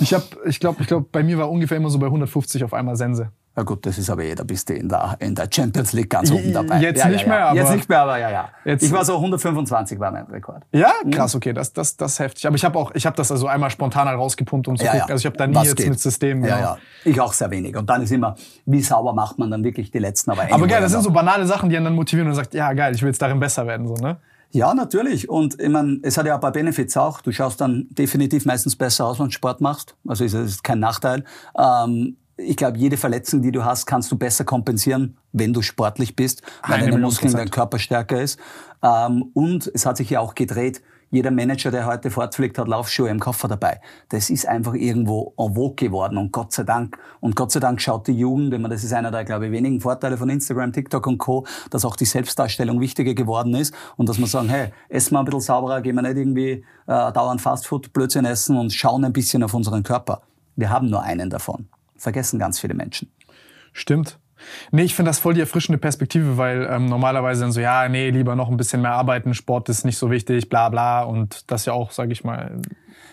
ich habe, ich glaube, ich glaube, bei mir war ungefähr immer so bei 150 auf einmal Sense. Ja gut, das ist aber jeder, bist du in der, in der Champions League ganz oben dabei. Jetzt ja, nicht ja, mehr, ja. aber... Jetzt nicht mehr, aber ja, ja. Jetzt ich war so 125 war mein Rekord. Ja, krass, okay, das, das, das ist heftig. Aber ich habe auch, ich habe das also einmal spontan rausgepumpt, um zu gucken. Also ich habe da nie Was jetzt geht? mit System. Ja, genau. ja. Ich auch sehr wenig. Und dann ist immer, wie sauber macht man dann wirklich die letzten, aber Aber geil, das sind so banale Sachen, die einen dann motivieren und sagt, ja geil, ich will jetzt darin besser werden, so, ne? Ja, natürlich. Und ich meine, es hat ja ein paar Benefits auch. Du schaust dann definitiv meistens besser aus, wenn du Sport machst. Also ist, ist kein Nachteil. Ähm, ich glaube, jede Verletzung, die du hast, kannst du besser kompensieren, wenn du sportlich bist, weil Eine deine Muskeln, dein Körper stärker ist. Ähm, und es hat sich ja auch gedreht. Jeder Manager, der heute fortfliegt, hat Laufschuhe im Koffer dabei. Das ist einfach irgendwo en vogue geworden und Gott sei Dank. Und Gott sei Dank schaut die Jugend, ich meine, das ist einer der, glaube ich, wenigen Vorteile von Instagram, TikTok und Co., dass auch die Selbstdarstellung wichtiger geworden ist und dass man sagen, hey, essen wir ein bisschen sauberer, gehen wir nicht irgendwie äh, dauernd Fastfood, Blödsinn essen und schauen ein bisschen auf unseren Körper. Wir haben nur einen davon vergessen ganz viele Menschen. Stimmt. Nee, ich finde das voll die erfrischende Perspektive, weil ähm, normalerweise dann so, ja, nee, lieber noch ein bisschen mehr arbeiten, Sport ist nicht so wichtig, bla bla. Und das ja auch, sage ich mal.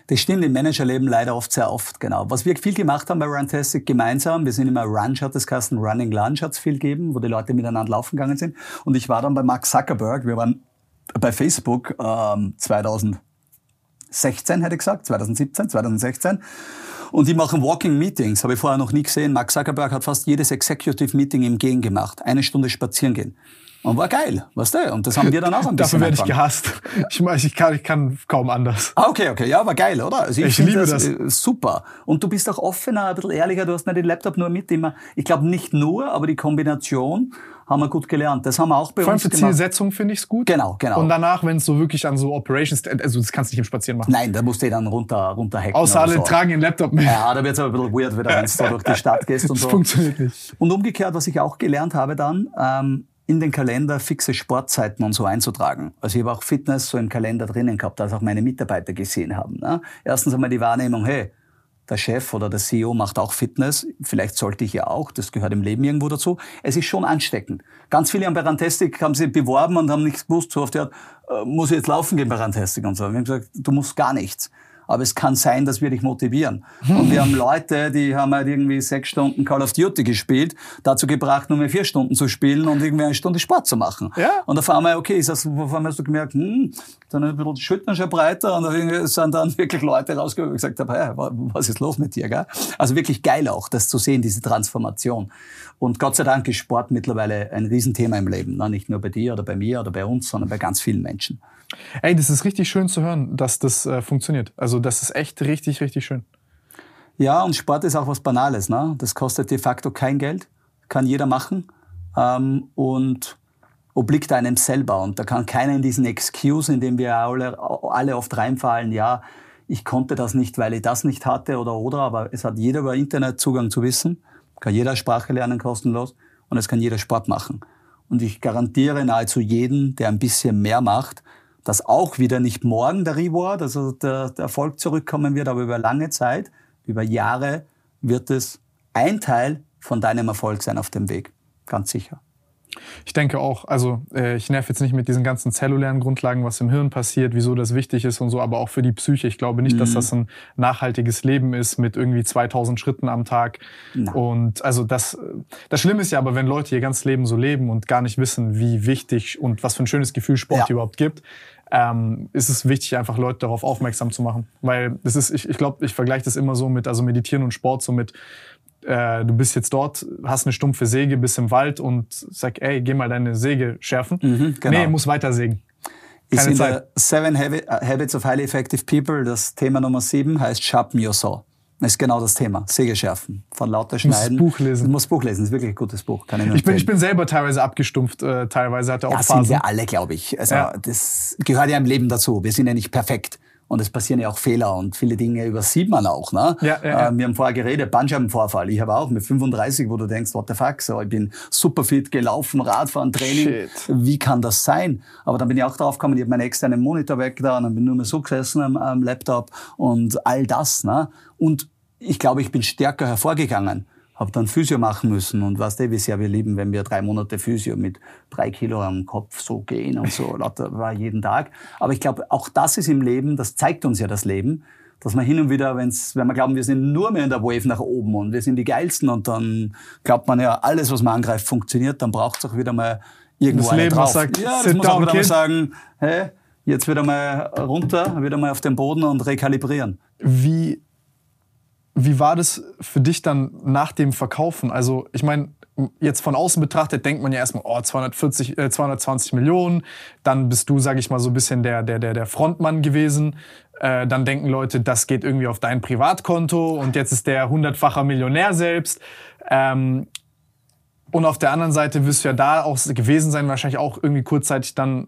Das stimmt im Managerleben leider oft sehr oft, genau. Was wir viel gemacht haben bei Runtastic gemeinsam, wir sind immer Runch hat das Kasten, Running Lunch hat es viel gegeben, wo die Leute miteinander laufen gegangen sind. Und ich war dann bei Mark Zuckerberg, wir waren bei Facebook ähm, 2016, hätte ich gesagt, 2017, 2016. Und die machen Walking Meetings, habe ich vorher noch nie gesehen. Mark Zuckerberg hat fast jedes Executive Meeting im Gehen gemacht. Eine Stunde spazieren gehen. Und war geil, weißt du? Und das haben wir dann auch ein [laughs] bisschen Dafür werde ich gehasst. Ich, weiß, ich, kann, ich kann kaum anders. Ah, okay, okay. Ja, war geil, oder? Also ich, ich liebe das, das. Äh, super. Und du bist auch offener, ein bisschen ehrlicher. Du hast nicht den Laptop nur mit. Immer. Ich glaube nicht nur, aber die Kombination haben wir gut gelernt. Das haben wir auch bei Vor uns gemacht. Vor allem für Zielsetzung finde ich es gut. Genau, genau. Und danach, wenn es so wirklich an so Operations, also das kannst du nicht im Spazieren machen. Nein, da musst du dann runter, runter hacken. Außer alle so. tragen den Laptop mit. Ja, da wird es aber ein bisschen weird, wieder, wenn du da durch die Stadt gehst und das so. Das funktioniert nicht. Und umgekehrt, was ich auch gelernt habe dann, ähm, in den Kalender fixe Sportzeiten und so einzutragen. Also ich habe auch Fitness so im Kalender drinnen gehabt, dass auch meine Mitarbeiter gesehen haben. Ne? Erstens einmal die Wahrnehmung, hey, der Chef oder der CEO macht auch Fitness, vielleicht sollte ich ja auch, das gehört im Leben irgendwo dazu. Es ist schon ansteckend. Ganz viele haben bei Rantastic, haben sich beworben und haben nichts gewusst, so der Art, äh, muss ich jetzt laufen gehen bei Rantastic und so. Wir haben gesagt, du musst gar nichts. Aber es kann sein, dass wir dich motivieren. Und wir haben [laughs] Leute, die haben halt irgendwie sechs Stunden Call of Duty gespielt, dazu gebracht, nur mehr vier Stunden zu spielen und irgendwie eine Stunde Sport zu machen. Ja. Und auf einmal, okay, ist das, auf einmal hast du gemerkt, hm, dann ein bisschen die Schultern schon breiter und da sind dann wirklich Leute rausgekommen und gesagt haben, hey, was ist los mit dir, gell? Also wirklich geil auch, das zu sehen, diese Transformation. Und Gott sei Dank ist Sport mittlerweile ein Riesenthema im Leben. Ne? Nicht nur bei dir oder bei mir oder bei uns, sondern bei ganz vielen Menschen. Ey, das ist richtig schön zu hören, dass das äh, funktioniert. Also das ist echt richtig, richtig schön. Ja, und Sport ist auch was Banales. Ne? Das kostet de facto kein Geld, kann jeder machen ähm, und obliegt einem selber. Und da kann keiner in diesen Excuse, in dem wir alle, alle oft reinfallen, ja, ich konnte das nicht, weil ich das nicht hatte oder oder, aber es hat jeder über Internet Zugang zu Wissen kann jeder Sprache lernen kostenlos und es kann jeder Sport machen. Und ich garantiere nahezu jeden, der ein bisschen mehr macht, dass auch wieder nicht morgen der Reward, also der, der Erfolg zurückkommen wird, aber über lange Zeit, über Jahre wird es ein Teil von deinem Erfolg sein auf dem Weg. Ganz sicher. Ich denke auch, also äh, ich nerv jetzt nicht mit diesen ganzen zellulären Grundlagen, was im Hirn passiert, wieso das wichtig ist und so, aber auch für die Psyche. Ich glaube nicht, mhm. dass das ein nachhaltiges Leben ist mit irgendwie 2000 Schritten am Tag. Na. Und also das, das Schlimme ist ja aber, wenn Leute ihr ganzes Leben so leben und gar nicht wissen, wie wichtig und was für ein schönes Gefühl Sport ja. überhaupt gibt, ähm, ist es wichtig, einfach Leute darauf aufmerksam zu machen. Weil das ist, ich, ich glaube, ich vergleiche das immer so mit, also Meditieren und Sport so mit, äh, du bist jetzt dort, hast eine stumpfe Säge, bist im Wald und sag, ey, geh mal deine Säge schärfen. Mhm, genau. Nee, muss weiter sägen. Keine ist in Zeit. der Seven Habits of Highly Effective People, das Thema Nummer sieben heißt Sharpen Your Saw. Das ist genau das Thema. Säge schärfen. Von lauter Schneiden. Du musst Buch lesen. Du musst Buch lesen. Das ist wirklich ein gutes Buch. Kann ich, ich, bin, ich bin selber teilweise abgestumpft. Äh, teilweise hatte auch ja, Phasen. sind wir alle, glaube ich. Also, ja. das gehört ja im Leben dazu. Wir sind ja nicht perfekt. Und es passieren ja auch Fehler und viele Dinge übersieht man auch. Ne? Ja, ja, ja. Äh, wir haben vorher geredet, Bandscheibenvorfall. Ich habe auch mit 35, wo du denkst, what the fuck, so, ich bin super fit gelaufen, Radfahren, Training. Shit. Wie kann das sein? Aber dann bin ich auch drauf gekommen, ich habe meinen externen Monitor weg da und dann bin ich nur mehr so gesessen am, am Laptop und all das. Ne? Und ich glaube, ich bin stärker hervorgegangen habe dann Physio machen müssen und weißt du, wie sehr wir lieben, wenn wir drei Monate Physio mit drei Kilo am Kopf so gehen und so, [laughs] lauter war jeden Tag. Aber ich glaube, auch das ist im Leben, das zeigt uns ja das Leben, dass man hin und wieder, wenn's, wenn wir glauben, wir sind nur mehr in der Wave nach oben und wir sind die Geilsten und dann glaubt man ja, alles, was man angreift, funktioniert, dann braucht es auch wieder mal irgendwo das Leben drauf. Sagt, ja, das muss auch wieder mal sagen, hey, jetzt wieder mal runter, wieder mal auf den Boden und rekalibrieren. Wie wie war das für dich dann nach dem Verkaufen? Also ich meine, jetzt von außen betrachtet denkt man ja erstmal, oh, 240, äh, 220 Millionen. Dann bist du, sage ich mal, so ein bisschen der, der, der, der Frontmann gewesen. Äh, dann denken Leute, das geht irgendwie auf dein Privatkonto und jetzt ist der hundertfacher Millionär selbst. Ähm, und auf der anderen Seite wirst du ja da auch gewesen sein, wahrscheinlich auch irgendwie kurzzeitig dann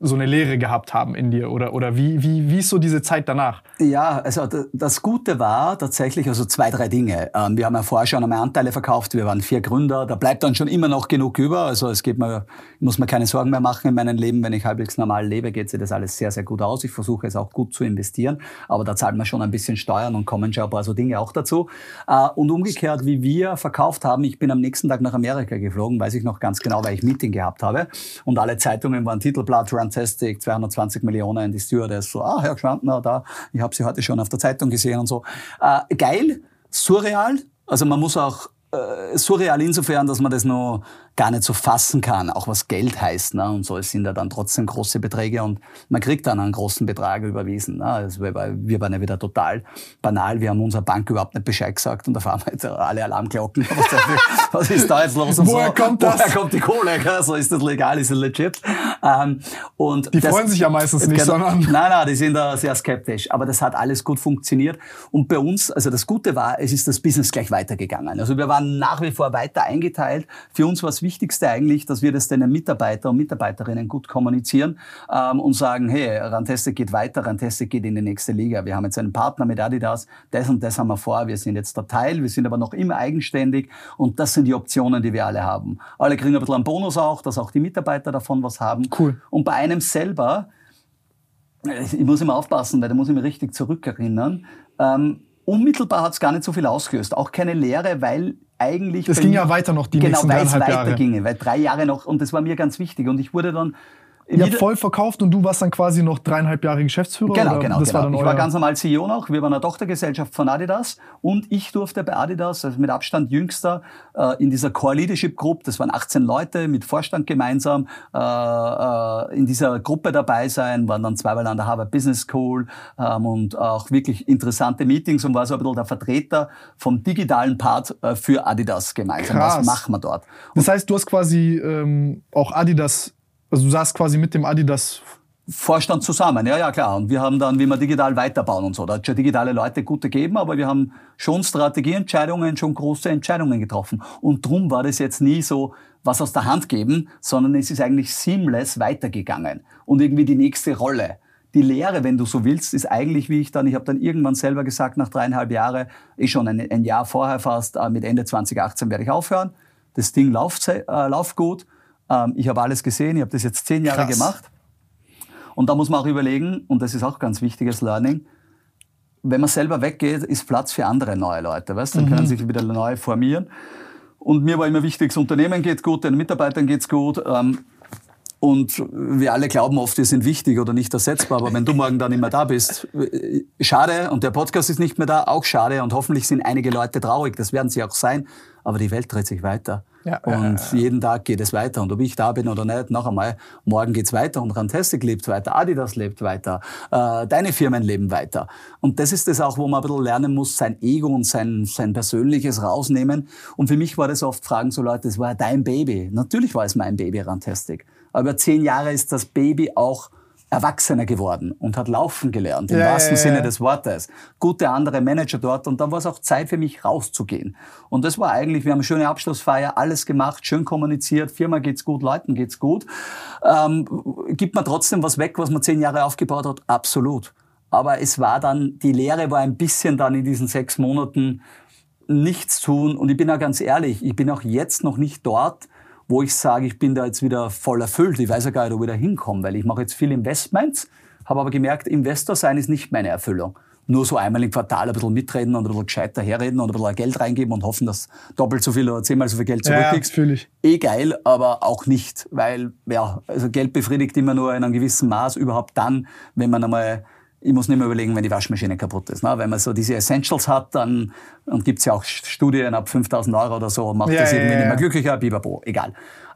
so eine Lehre gehabt haben in dir? Oder, oder wie, wie, wie ist so diese Zeit danach? Ja, also das Gute war tatsächlich also zwei, drei Dinge. Ähm, wir haben ja vorher schon einmal Anteile verkauft, wir waren vier Gründer, da bleibt dann schon immer noch genug über. Also es geht mir, muss mir keine Sorgen mehr machen in meinem Leben. Wenn ich halbwegs normal lebe, geht sich das alles sehr, sehr gut aus. Ich versuche es auch gut zu investieren, aber da zahlt man schon ein bisschen Steuern und kommen schon ein paar so Dinge auch dazu. Äh, und umgekehrt, wie wir verkauft haben, ich bin am nächsten Tag nach Amerika geflogen, weiß ich noch ganz genau, weil ich Meeting gehabt habe und alle Zeitungen waren Titelblatt, Fantastic, 220 Millionen, die Stewardess so, ah, Herr Schwantner, da, ich habe Sie heute schon auf der Zeitung gesehen und so. Äh, geil, surreal, also man muss auch äh, surreal insofern, dass man das noch gar nicht so fassen kann, auch was Geld heißt. Ne? Und so, es sind ja dann trotzdem große Beträge und man kriegt dann einen großen Betrag überwiesen. Ne? Also wir, wir waren ja wieder total banal. Wir haben unserer Bank überhaupt nicht Bescheid gesagt und da fahren wir jetzt alle Alarmglocken. [laughs] was ist da jetzt los? Und Woher so. kommt das? Woher kommt die Kohle? So, ist das legal? Ist das legit? Ähm, und die das, freuen sich ja meistens nicht, genau, sondern... Nein, nein, die sind da sehr skeptisch. Aber das hat alles gut funktioniert. Und bei uns, also das Gute war, es ist das Business gleich weitergegangen. Also wir waren nach wie vor weiter eingeteilt. Für uns war es Wichtigste eigentlich, dass wir das den Mitarbeiter und Mitarbeiterinnen gut kommunizieren ähm, und sagen, hey, Ranteste geht weiter, Ranteste geht in die nächste Liga. Wir haben jetzt einen Partner mit Adidas, das und das haben wir vor, wir sind jetzt der Teil, wir sind aber noch immer eigenständig und das sind die Optionen, die wir alle haben. Alle kriegen ein bisschen einen Bonus auch, dass auch die Mitarbeiter davon was haben. Cool. Und bei einem selber, ich muss immer aufpassen, weil da muss ich mich richtig zurückerinnern, ähm, unmittelbar hat es gar nicht so viel ausgelöst. Auch keine Lehre, weil eigentlich... Das ging ja weiter noch die genau, nächsten weil es weiter Jahre. ginge, weil drei Jahre noch, und das war mir ganz wichtig. Und ich wurde dann Ihr habt voll verkauft und du warst dann quasi noch dreieinhalb Jahre Geschäftsführer? Genau, oder? genau. Das genau. War ich war ganz normal CEO noch. Wir waren eine Tochtergesellschaft von Adidas und ich durfte bei Adidas, also mit Abstand jüngster, äh, in dieser Core Leadership Group, das waren 18 Leute mit Vorstand gemeinsam, äh, äh, in dieser Gruppe dabei sein, waren dann zweimal an der Harvard Business School ähm, und auch wirklich interessante Meetings und war so ein bisschen der Vertreter vom digitalen Part für Adidas gemeinsam. Krass. Was machen wir dort? Und das heißt, du hast quasi ähm, auch Adidas also du saßt quasi mit dem Adidas Vorstand zusammen, ja, ja, klar. Und wir haben dann, wie wir digital weiterbauen und so. Da hat schon digitale Leute gute gegeben, aber wir haben schon Strategieentscheidungen, schon große Entscheidungen getroffen. Und drum war das jetzt nie so was aus der Hand geben, sondern es ist eigentlich seamless weitergegangen. Und irgendwie die nächste Rolle. Die Lehre, wenn du so willst, ist eigentlich, wie ich dann, ich habe dann irgendwann selber gesagt, nach dreieinhalb Jahren, eh schon ein, ein Jahr vorher fast, äh, mit Ende 2018 werde ich aufhören. Das Ding läuft, äh, läuft gut ähm, ich habe alles gesehen, ich habe das jetzt zehn Jahre Krass. gemacht. Und da muss man auch überlegen, und das ist auch ganz wichtiges Learning, wenn man selber weggeht, ist Platz für andere neue Leute. Weißt? Dann mhm. können sich wieder neu formieren. Und mir war immer wichtig, das Unternehmen geht gut, den Mitarbeitern geht's gut. Ähm, und wir alle glauben oft, wir sind wichtig oder nicht ersetzbar. Aber wenn du morgen dann mehr da bist, äh, schade. Und der Podcast ist nicht mehr da, auch schade. Und hoffentlich sind einige Leute traurig. Das werden sie auch sein. Aber die Welt dreht sich weiter. Ja, und ja, jeden Tag geht es weiter. Und ob ich da bin oder nicht, noch einmal, morgen geht's weiter und Rantastic lebt weiter, Adidas lebt weiter, äh, deine Firmen leben weiter. Und das ist das auch, wo man ein bisschen lernen muss, sein Ego und sein, sein Persönliches rausnehmen. Und für mich war das oft Fragen so Leute, es war dein Baby. Natürlich war es mein Baby, Rantastic. Aber über zehn Jahre ist das Baby auch Erwachsener geworden und hat laufen gelernt, im ja, wahrsten ja, ja. Sinne des Wortes. Gute andere Manager dort und dann war es auch Zeit für mich rauszugehen. Und das war eigentlich, wir haben eine schöne Abschlussfeier, alles gemacht, schön kommuniziert, Firma geht's gut, Leuten geht's gut. Ähm, gibt man trotzdem was weg, was man zehn Jahre aufgebaut hat? Absolut. Aber es war dann, die Lehre war ein bisschen dann in diesen sechs Monaten nichts tun. Und ich bin auch ganz ehrlich, ich bin auch jetzt noch nicht dort, wo ich sage, ich bin da jetzt wieder voll erfüllt. Ich weiß ja gar nicht, wo ich da hinkomme, weil ich mache jetzt viel Investments, habe aber gemerkt, Investor sein ist nicht meine Erfüllung. Nur so einmal im Quartal ein bisschen mitreden und ein bisschen gescheiter herreden und ein bisschen Geld reingeben und hoffen, dass doppelt so viel oder zehnmal so viel Geld zurückkriegst. Ja, ich. Eh geil, aber auch nicht, weil, ja, also Geld befriedigt immer nur in einem gewissen Maß, überhaupt dann, wenn man einmal ich muss nicht mehr überlegen, wenn die Waschmaschine kaputt ist. Ne? Wenn man so diese Essentials hat, dann und gibt's ja auch Studien ab 5000 Euro oder so, macht ja, das irgendwie ja, ja. nicht mehr glücklicher, bibabo, egal.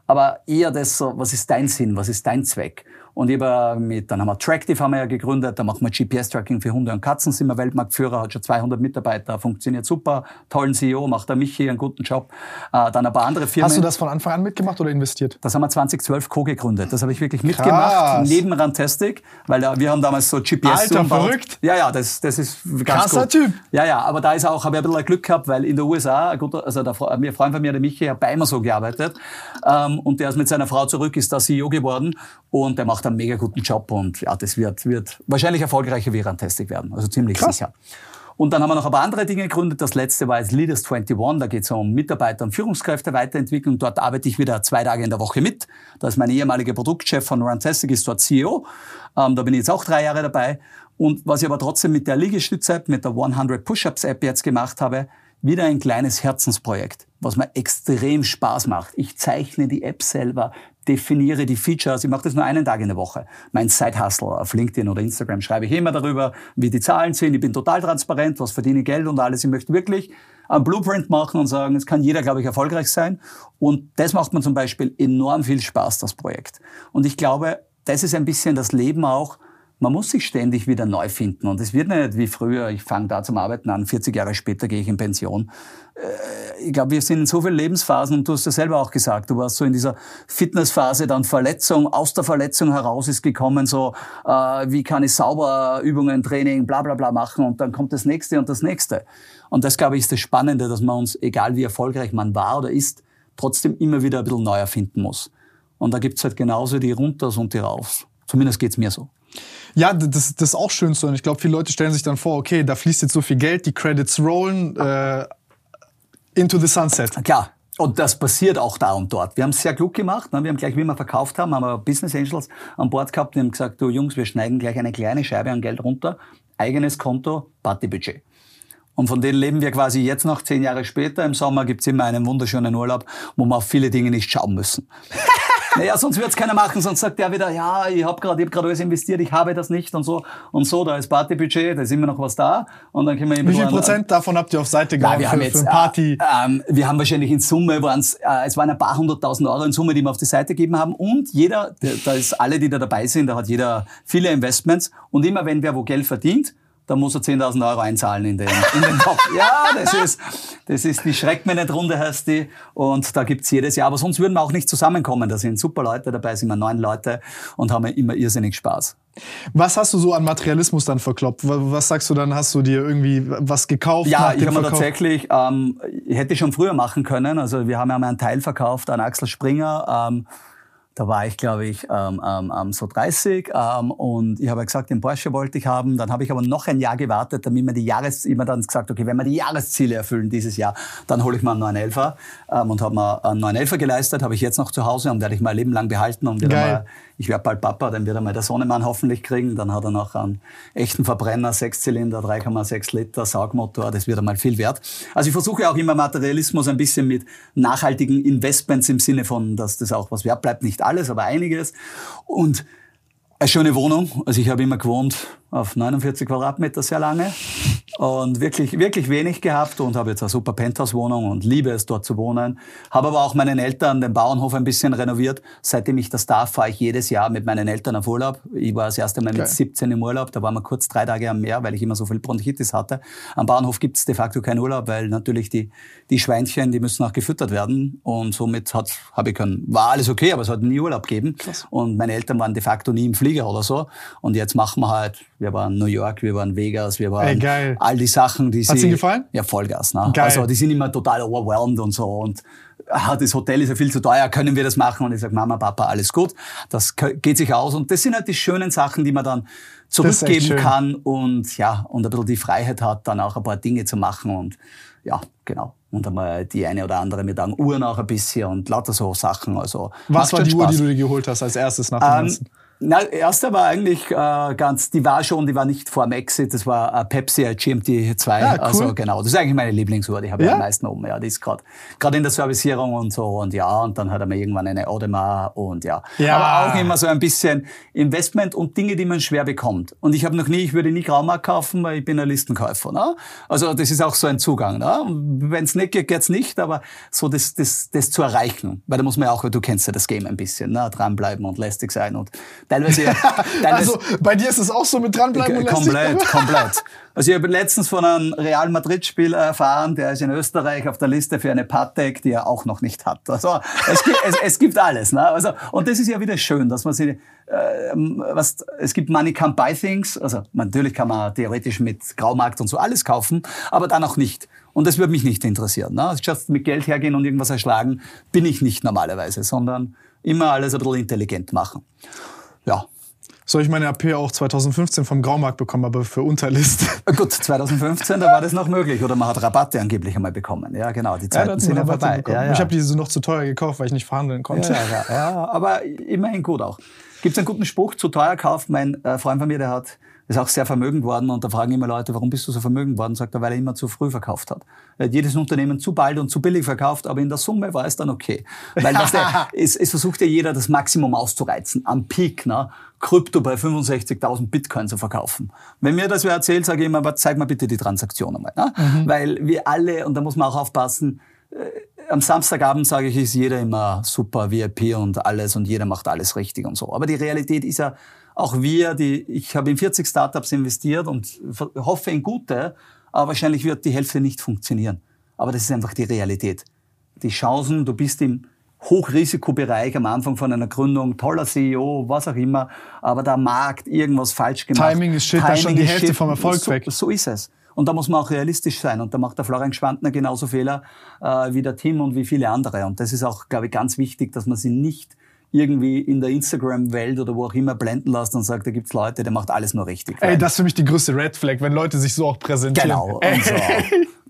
Aber eher das so, was ist dein Sinn, was ist dein Zweck? Und ich habe mit, dann haben wir Tractive haben wir ja gegründet, da machen wir GPS-Tracking für Hunde und Katzen, sind wir Weltmarktführer, hat schon 200 Mitarbeiter, funktioniert super, tollen CEO, macht der Michi einen guten Job. Äh, dann ein paar andere Firmen. Hast du das von Anfang an mitgemacht oder investiert? Das haben wir 2012 co-gegründet. Das habe ich wirklich mitgemacht, Krass. neben Rantastic, weil wir haben damals so GPS Alter, umbaut. verrückt. Ja, ja, das, das ist ganz Krasser gut. Typ. Ja, ja, aber da ist auch, habe ich ein bisschen Glück gehabt, weil in der USA, gut, also der, mir Freund von mir, der Michi, hat bei Amazon gearbeitet ähm, und der ist mit seiner Frau zurück, ist da CEO geworden und der macht einen mega guten Job und ja, das wird, wird wahrscheinlich erfolgreicher wie Rantastic werden, also ziemlich Krass. sicher. Und dann haben wir noch ein paar andere Dinge gegründet. Das letzte war jetzt Leaders 21. Da geht es um Mitarbeiter- und Führungskräfte Weiterentwicklung. Dort arbeite ich wieder zwei Tage in der Woche mit. Da ist mein ehemaliger Produktchef von Rantastic, ist dort CEO. Ähm, da bin ich jetzt auch drei Jahre dabei. Und was ich aber trotzdem mit der Liegestütz-App, mit der 100 Push-Ups-App jetzt gemacht habe, wieder ein kleines Herzensprojekt, was mir extrem Spaß macht. Ich zeichne die App selber, definiere die Features. Ich mache das nur einen Tag in der Woche. Mein Side-Hustle auf LinkedIn oder Instagram schreibe ich immer darüber, wie die Zahlen sind. Ich bin total transparent, was verdiene ich Geld und alles. Ich möchte wirklich ein Blueprint machen und sagen, es kann jeder, glaube ich, erfolgreich sein. Und das macht mir zum Beispiel enorm viel Spaß, das Projekt. Und ich glaube, das ist ein bisschen das Leben auch, man muss sich ständig wieder neu finden. Und es wird nicht wie früher, ich fange da zum Arbeiten an, 40 Jahre später gehe ich in Pension. Äh, ich glaube, wir sind in so vielen Lebensphasen und du hast ja selber auch gesagt, du warst so in dieser Fitnessphase, dann Verletzung, aus der Verletzung heraus ist gekommen, so äh, wie kann ich sauber Übungen, Training, bla bla bla machen und dann kommt das nächste und das nächste. Und das, glaube ich, ist das Spannende, dass man uns, egal wie erfolgreich man war oder ist, trotzdem immer wieder ein bisschen neu erfinden muss. Und da gibt's halt genauso die Runters und die Raufs. Zumindest geht's mir so. Ja, das, das ist auch schön so. Und ich glaube, viele Leute stellen sich dann vor, okay, da fließt jetzt so viel Geld, die Credits rollen äh, into the sunset. Klar. Und das passiert auch da und dort. Wir haben es sehr klug gemacht. Ne? Wir haben gleich, wie wir verkauft haben, haben wir Business Angels an Bord gehabt. Wir haben gesagt, du Jungs, wir schneiden gleich eine kleine Scheibe an Geld runter. Eigenes Konto, Partybudget. Und von denen leben wir quasi jetzt noch zehn Jahre später. Im Sommer gibt's immer einen wunderschönen Urlaub, wo wir auf viele Dinge nicht schauen müssen. [laughs] naja, sonst wird's keiner machen, sonst sagt der wieder, ja, ich habe gerade hab alles investiert, ich habe das nicht und so und so, da ist Partybudget, da ist immer noch was da und dann können wir Wie viel Prozent davon habt ihr auf Seite gehabt für, haben jetzt, für Party? Äh, ähm, wir haben wahrscheinlich in Summe, waren's, äh, es waren ein paar hunderttausend Euro in Summe, die wir auf die Seite gegeben haben und jeder, da ist alle, die da dabei sind, da hat jeder viele Investments und immer wenn wer wo Geld verdient, da muss er 10.000 Euro einzahlen in den, in den Topf. Ja, das ist, das ist die Schreck mir nicht Runde heißt die. Und da gibt's jedes Jahr. Aber sonst würden wir auch nicht zusammenkommen. Da sind super Leute dabei, sind wir neun Leute und haben immer irrsinnig Spaß. Was hast du so an Materialismus dann verkloppt? Was sagst du dann? Hast du dir irgendwie was gekauft? Ja, ich habe mir tatsächlich, ähm, ich hätte schon früher machen können. Also wir haben ja mal einen Teil verkauft an Axel Springer. Ähm, da war ich, glaube ich, ähm, ähm, so 30 ähm, und ich habe gesagt, den Porsche wollte ich haben. Dann habe ich aber noch ein Jahr gewartet, damit wir die Jahres, immer dann gesagt, okay, wenn wir die Jahresziele erfüllen dieses Jahr, dann hole ich mal einen 911er ähm, und habe mir einen 911er geleistet, habe ich jetzt noch zu Hause und werde ich mein Leben lang behalten und wieder mal ich werde bald Papa, dann wird er mal der Sonnemann hoffentlich kriegen. Dann hat er noch einen echten Verbrenner, Sechszylinder, 3,6 Liter, Saugmotor, das wird einmal viel wert. Also ich versuche auch immer Materialismus ein bisschen mit nachhaltigen Investments im Sinne von, dass das auch was wert bleibt. Nicht alles, aber einiges. Und eine schöne Wohnung. Also ich habe immer gewohnt auf 49 Quadratmeter sehr lange und wirklich, wirklich wenig gehabt und habe jetzt eine super Penthouse-Wohnung und liebe es, dort zu wohnen. Habe aber auch meinen Eltern den Bauernhof ein bisschen renoviert. Seitdem ich das darf, fahre ich jedes Jahr mit meinen Eltern auf Urlaub. Ich war das erste Mal mit 17 im Urlaub. Da waren wir kurz drei Tage am Meer, weil ich immer so viel Bronchitis hatte. Am Bauernhof gibt es de facto keinen Urlaub, weil natürlich die, die Schweinchen, die müssen auch gefüttert werden. Und somit hat, habe ich können, war alles okay, aber es hat nie Urlaub gegeben. Krass. Und meine Eltern waren de facto nie im Flieger oder so. Und jetzt machen wir halt wir waren New York, wir waren Vegas, wir waren Ey, all die Sachen, die Hat sie gefallen? Ja, Vollgas. Ne? Geil. Also die sind immer total overwhelmed und so und ah, das Hotel ist ja viel zu teuer, können wir das machen? Und ich sage, Mama, Papa, alles gut, das geht sich aus. Und das sind halt die schönen Sachen, die man dann zurückgeben kann und ja, und ein bisschen die Freiheit hat, dann auch ein paar Dinge zu machen und ja, genau. Und einmal die eine oder andere mit einer Uhr noch ein bisschen und lauter so Sachen. Also, Was war die Spaß. Uhr, die du dir geholt hast als erstes nach dem ähm, Ganzen? Na, erster war eigentlich äh, ganz, die war schon, die war nicht vor dem Exit, das war äh, Pepsi GMT 2. Ja, cool. Also genau, das ist eigentlich meine Lieblingsuhr, die habe ich am meisten oben. Ja, die ist gerade gerade in der Servicierung und so und ja, und dann hat er mir irgendwann eine Audemars und ja. ja. Aber auch immer so ein bisschen Investment und Dinge, die man schwer bekommt. Und ich habe noch nie, ich würde nie Graumarkt kaufen, weil ich bin ein Listenkäufer. Ne? Also das ist auch so ein Zugang. Ne? Wenn es nicht geht, geht's nicht, aber so das, das, das zu erreichen, weil da muss man ja auch, du kennst ja das Game ein bisschen, ne? dranbleiben und lästig sein und Teilweise, ja, [laughs] teilweise also bei dir ist es auch so mit dranbleiben und Komplett, [laughs] komplett. Also ich habe letztens von einem Real Madrid-Spieler erfahren, der ist in Österreich auf der Liste für eine Patek, die er auch noch nicht hat. Also es gibt, es, es gibt alles. Ne? Also, und das ist ja wieder schön, dass man sich, äh, was, es gibt Money Can't Buy Things. Also natürlich kann man theoretisch mit Graumarkt und so alles kaufen, aber dann auch nicht. Und das würde mich nicht interessieren. Ne? Also mit Geld hergehen und irgendwas erschlagen, bin ich nicht normalerweise, sondern immer alles ein bisschen intelligent machen ja. Soll ich meine AP auch 2015 vom Graumarkt bekommen, aber für Unterlist? [laughs] Gut, 2015, da war das noch möglich. Oder man hat Rabatte angeblich einmal bekommen. Ja, genau, die Zeiten ja, sind ja vorbei. Ja, ja. Ich habe diese noch zu teuer gekauft, weil ich nicht verhandeln konnte. Ja, ja, ja, aber immerhin gut auch. Gibt es einen guten Spruch, zu teuer kauft? Mein äh, Freund von mir, der hat ist auch sehr vermögend worden und da fragen immer Leute, warum bist du so vermögend worden? Sagt er, weil er immer zu früh verkauft hat. Er hat jedes Unternehmen zu bald und zu billig verkauft, aber in der Summe war es dann okay. Weil was [laughs] der, es, es versucht ja jeder, das Maximum auszureizen, am Peak, ne? Krypto bei 65.000 Bitcoin zu verkaufen. Wenn mir das wer erzählt, sage ich immer, aber zeig mal bitte die Transaktion einmal. Ne? Mhm. Weil wir alle, und da muss man auch aufpassen, äh, am Samstagabend sage ich, ist jeder immer super VIP und alles und jeder macht alles richtig und so. Aber die Realität ist ja, auch wir, die, ich habe in 40 Startups investiert und hoffe in gute, aber wahrscheinlich wird die Hälfte nicht funktionieren. Aber das ist einfach die Realität. Die Chancen, du bist im Hochrisikobereich am Anfang von einer Gründung, toller CEO, was auch immer, aber der Markt irgendwas falsch gemacht. Timing ist shit, Timing da schon die Hälfte shit. vom Erfolg so, weg. So ist es. Und da muss man auch realistisch sein. Und da macht der Florian Schwantner genauso Fehler äh, wie der Tim und wie viele andere. Und das ist auch, glaube ich, ganz wichtig, dass man sie nicht irgendwie in der Instagram-Welt oder wo auch immer blenden lässt und sagt, da gibt's Leute, der macht alles nur richtig. Ey, das ist für mich die größte Red Flag, wenn Leute sich so auch präsentieren. Genau. [laughs] Und so.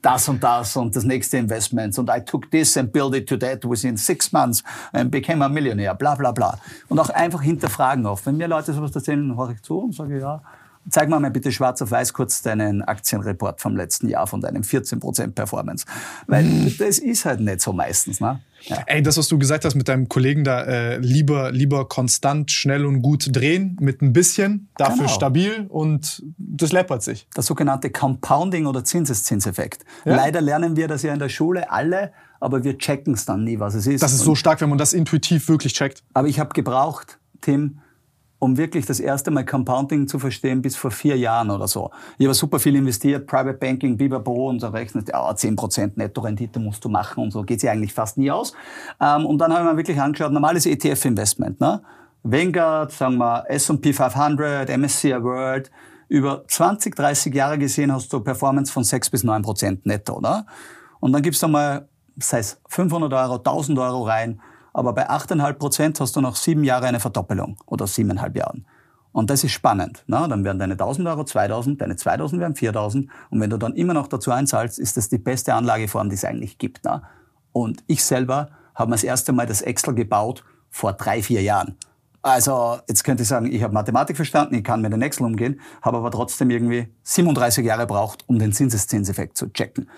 das und das und das nächste Investment und I took this and built it to that within six months and became a millionaire, bla bla bla. Und auch einfach hinterfragen oft. Wenn mir Leute sowas erzählen, höre ich zu und sage, ja, zeig mal mal bitte schwarz auf weiß kurz deinen Aktienreport vom letzten Jahr von deinem 14% Performance. Weil mhm. das ist halt nicht so meistens. Ne? Ja. Ey, das, was du gesagt hast mit deinem Kollegen da, äh, lieber, lieber konstant, schnell und gut drehen, mit ein bisschen, dafür genau. stabil und das läppert sich. Das sogenannte Compounding oder Zinseszinseffekt. Ja. Leider lernen wir das ja in der Schule alle, aber wir checken es dann nie, was es ist. Das ist und so stark, wenn man das intuitiv wirklich checkt. Aber ich habe gebraucht, Tim, um wirklich das erste Mal Compounding zu verstehen, bis vor vier Jahren oder so. Ich habe super viel investiert, Private Banking, Biberbo und so rechnet, ja, 10% Netto-Rendite musst du machen und so, geht sie eigentlich fast nie aus. Ähm, und dann habe ich mir wirklich angeschaut, normales ETF-Investment, ne? Vanguard, sagen wir S&P 500, MSCI World, über 20, 30 Jahre gesehen hast du Performance von 6 bis 9% netto, oder? Und dann gibst du mal, sei es 500 Euro, 1000 Euro rein, aber bei 8,5 Prozent hast du nach sieben Jahren eine Verdoppelung oder siebeneinhalb Jahren. Und das ist spannend. Ne? Dann werden deine 1000 Euro 2000, deine 2000 werden 4000. Und wenn du dann immer noch dazu einzahlst, ist das die beste Anlageform, die es eigentlich gibt. Ne? Und ich selber habe mir das erste Mal das Excel gebaut vor drei, vier Jahren. Also jetzt könnte ich sagen, ich habe Mathematik verstanden, ich kann mit den Excel umgehen, habe aber trotzdem irgendwie 37 Jahre braucht, um den Zinseszinseffekt zu checken.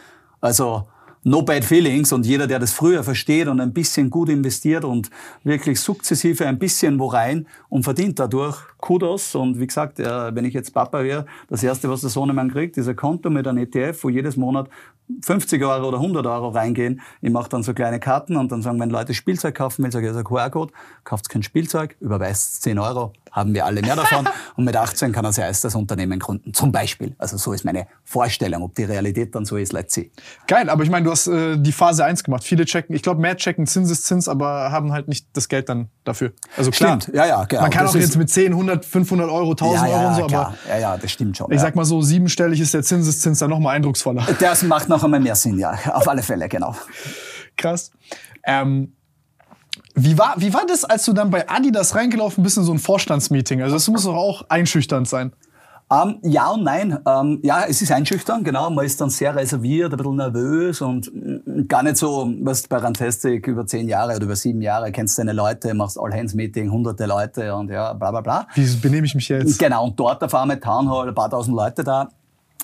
Also no bad feelings und jeder, der das früher versteht und ein bisschen gut investiert und wirklich sukzessive ein bisschen wo rein und verdient dadurch Kudos. Und wie gesagt, wenn ich jetzt Papa wäre, das erste, was der Sohnemann kriegt, ist ein Konto mit einem ETF, wo jedes Monat 50 Euro oder 100 Euro reingehen. Ich mache dann so kleine Karten und dann sagen, wenn Leute Spielzeug kaufen will, sage ich, also QR-Code, kauft kein Spielzeug, überweist 10 Euro, haben wir alle mehr davon. [laughs] und mit 18 kann er sich erst das Unternehmen gründen, zum Beispiel. Also so ist meine Vorstellung. Ob die Realität dann so ist, let's see. Geil, aber ich meine, du hast äh, die Phase 1 gemacht. Viele checken, ich glaube, mehr checken Zinseszins, aber haben halt nicht das Geld dann dafür. Also klar, stimmt. Ja, ja, genau. Man kann das auch jetzt mit 10, 100, 500 Euro, 1000 ja, ja, Euro und so, klar. aber... Ja, ja, das stimmt schon. Ich sag mal so, siebenstellig ist der Zinseszins dann nochmal eindrucksvoller. Das macht noch einmal mehr Sinn, ja. Auf alle Fälle, genau. Krass. Ähm, wie war, wie war das, als du dann bei Adidas reingelaufen bist in so ein Vorstandsmeeting? Also das muss doch auch einschüchternd sein. Ähm, ja und nein. Ähm, ja, es ist einschüchternd, genau. Man ist dann sehr reserviert, ein bisschen nervös und mm, gar nicht so, was bei Rantastic über zehn Jahre oder über sieben Jahre kennst deine Leute, machst All-Hands-Meeting, hunderte Leute und ja, bla bla bla. Wie benehme ich mich jetzt? Genau, und dort auf einmal Town Hall, ein paar tausend Leute da.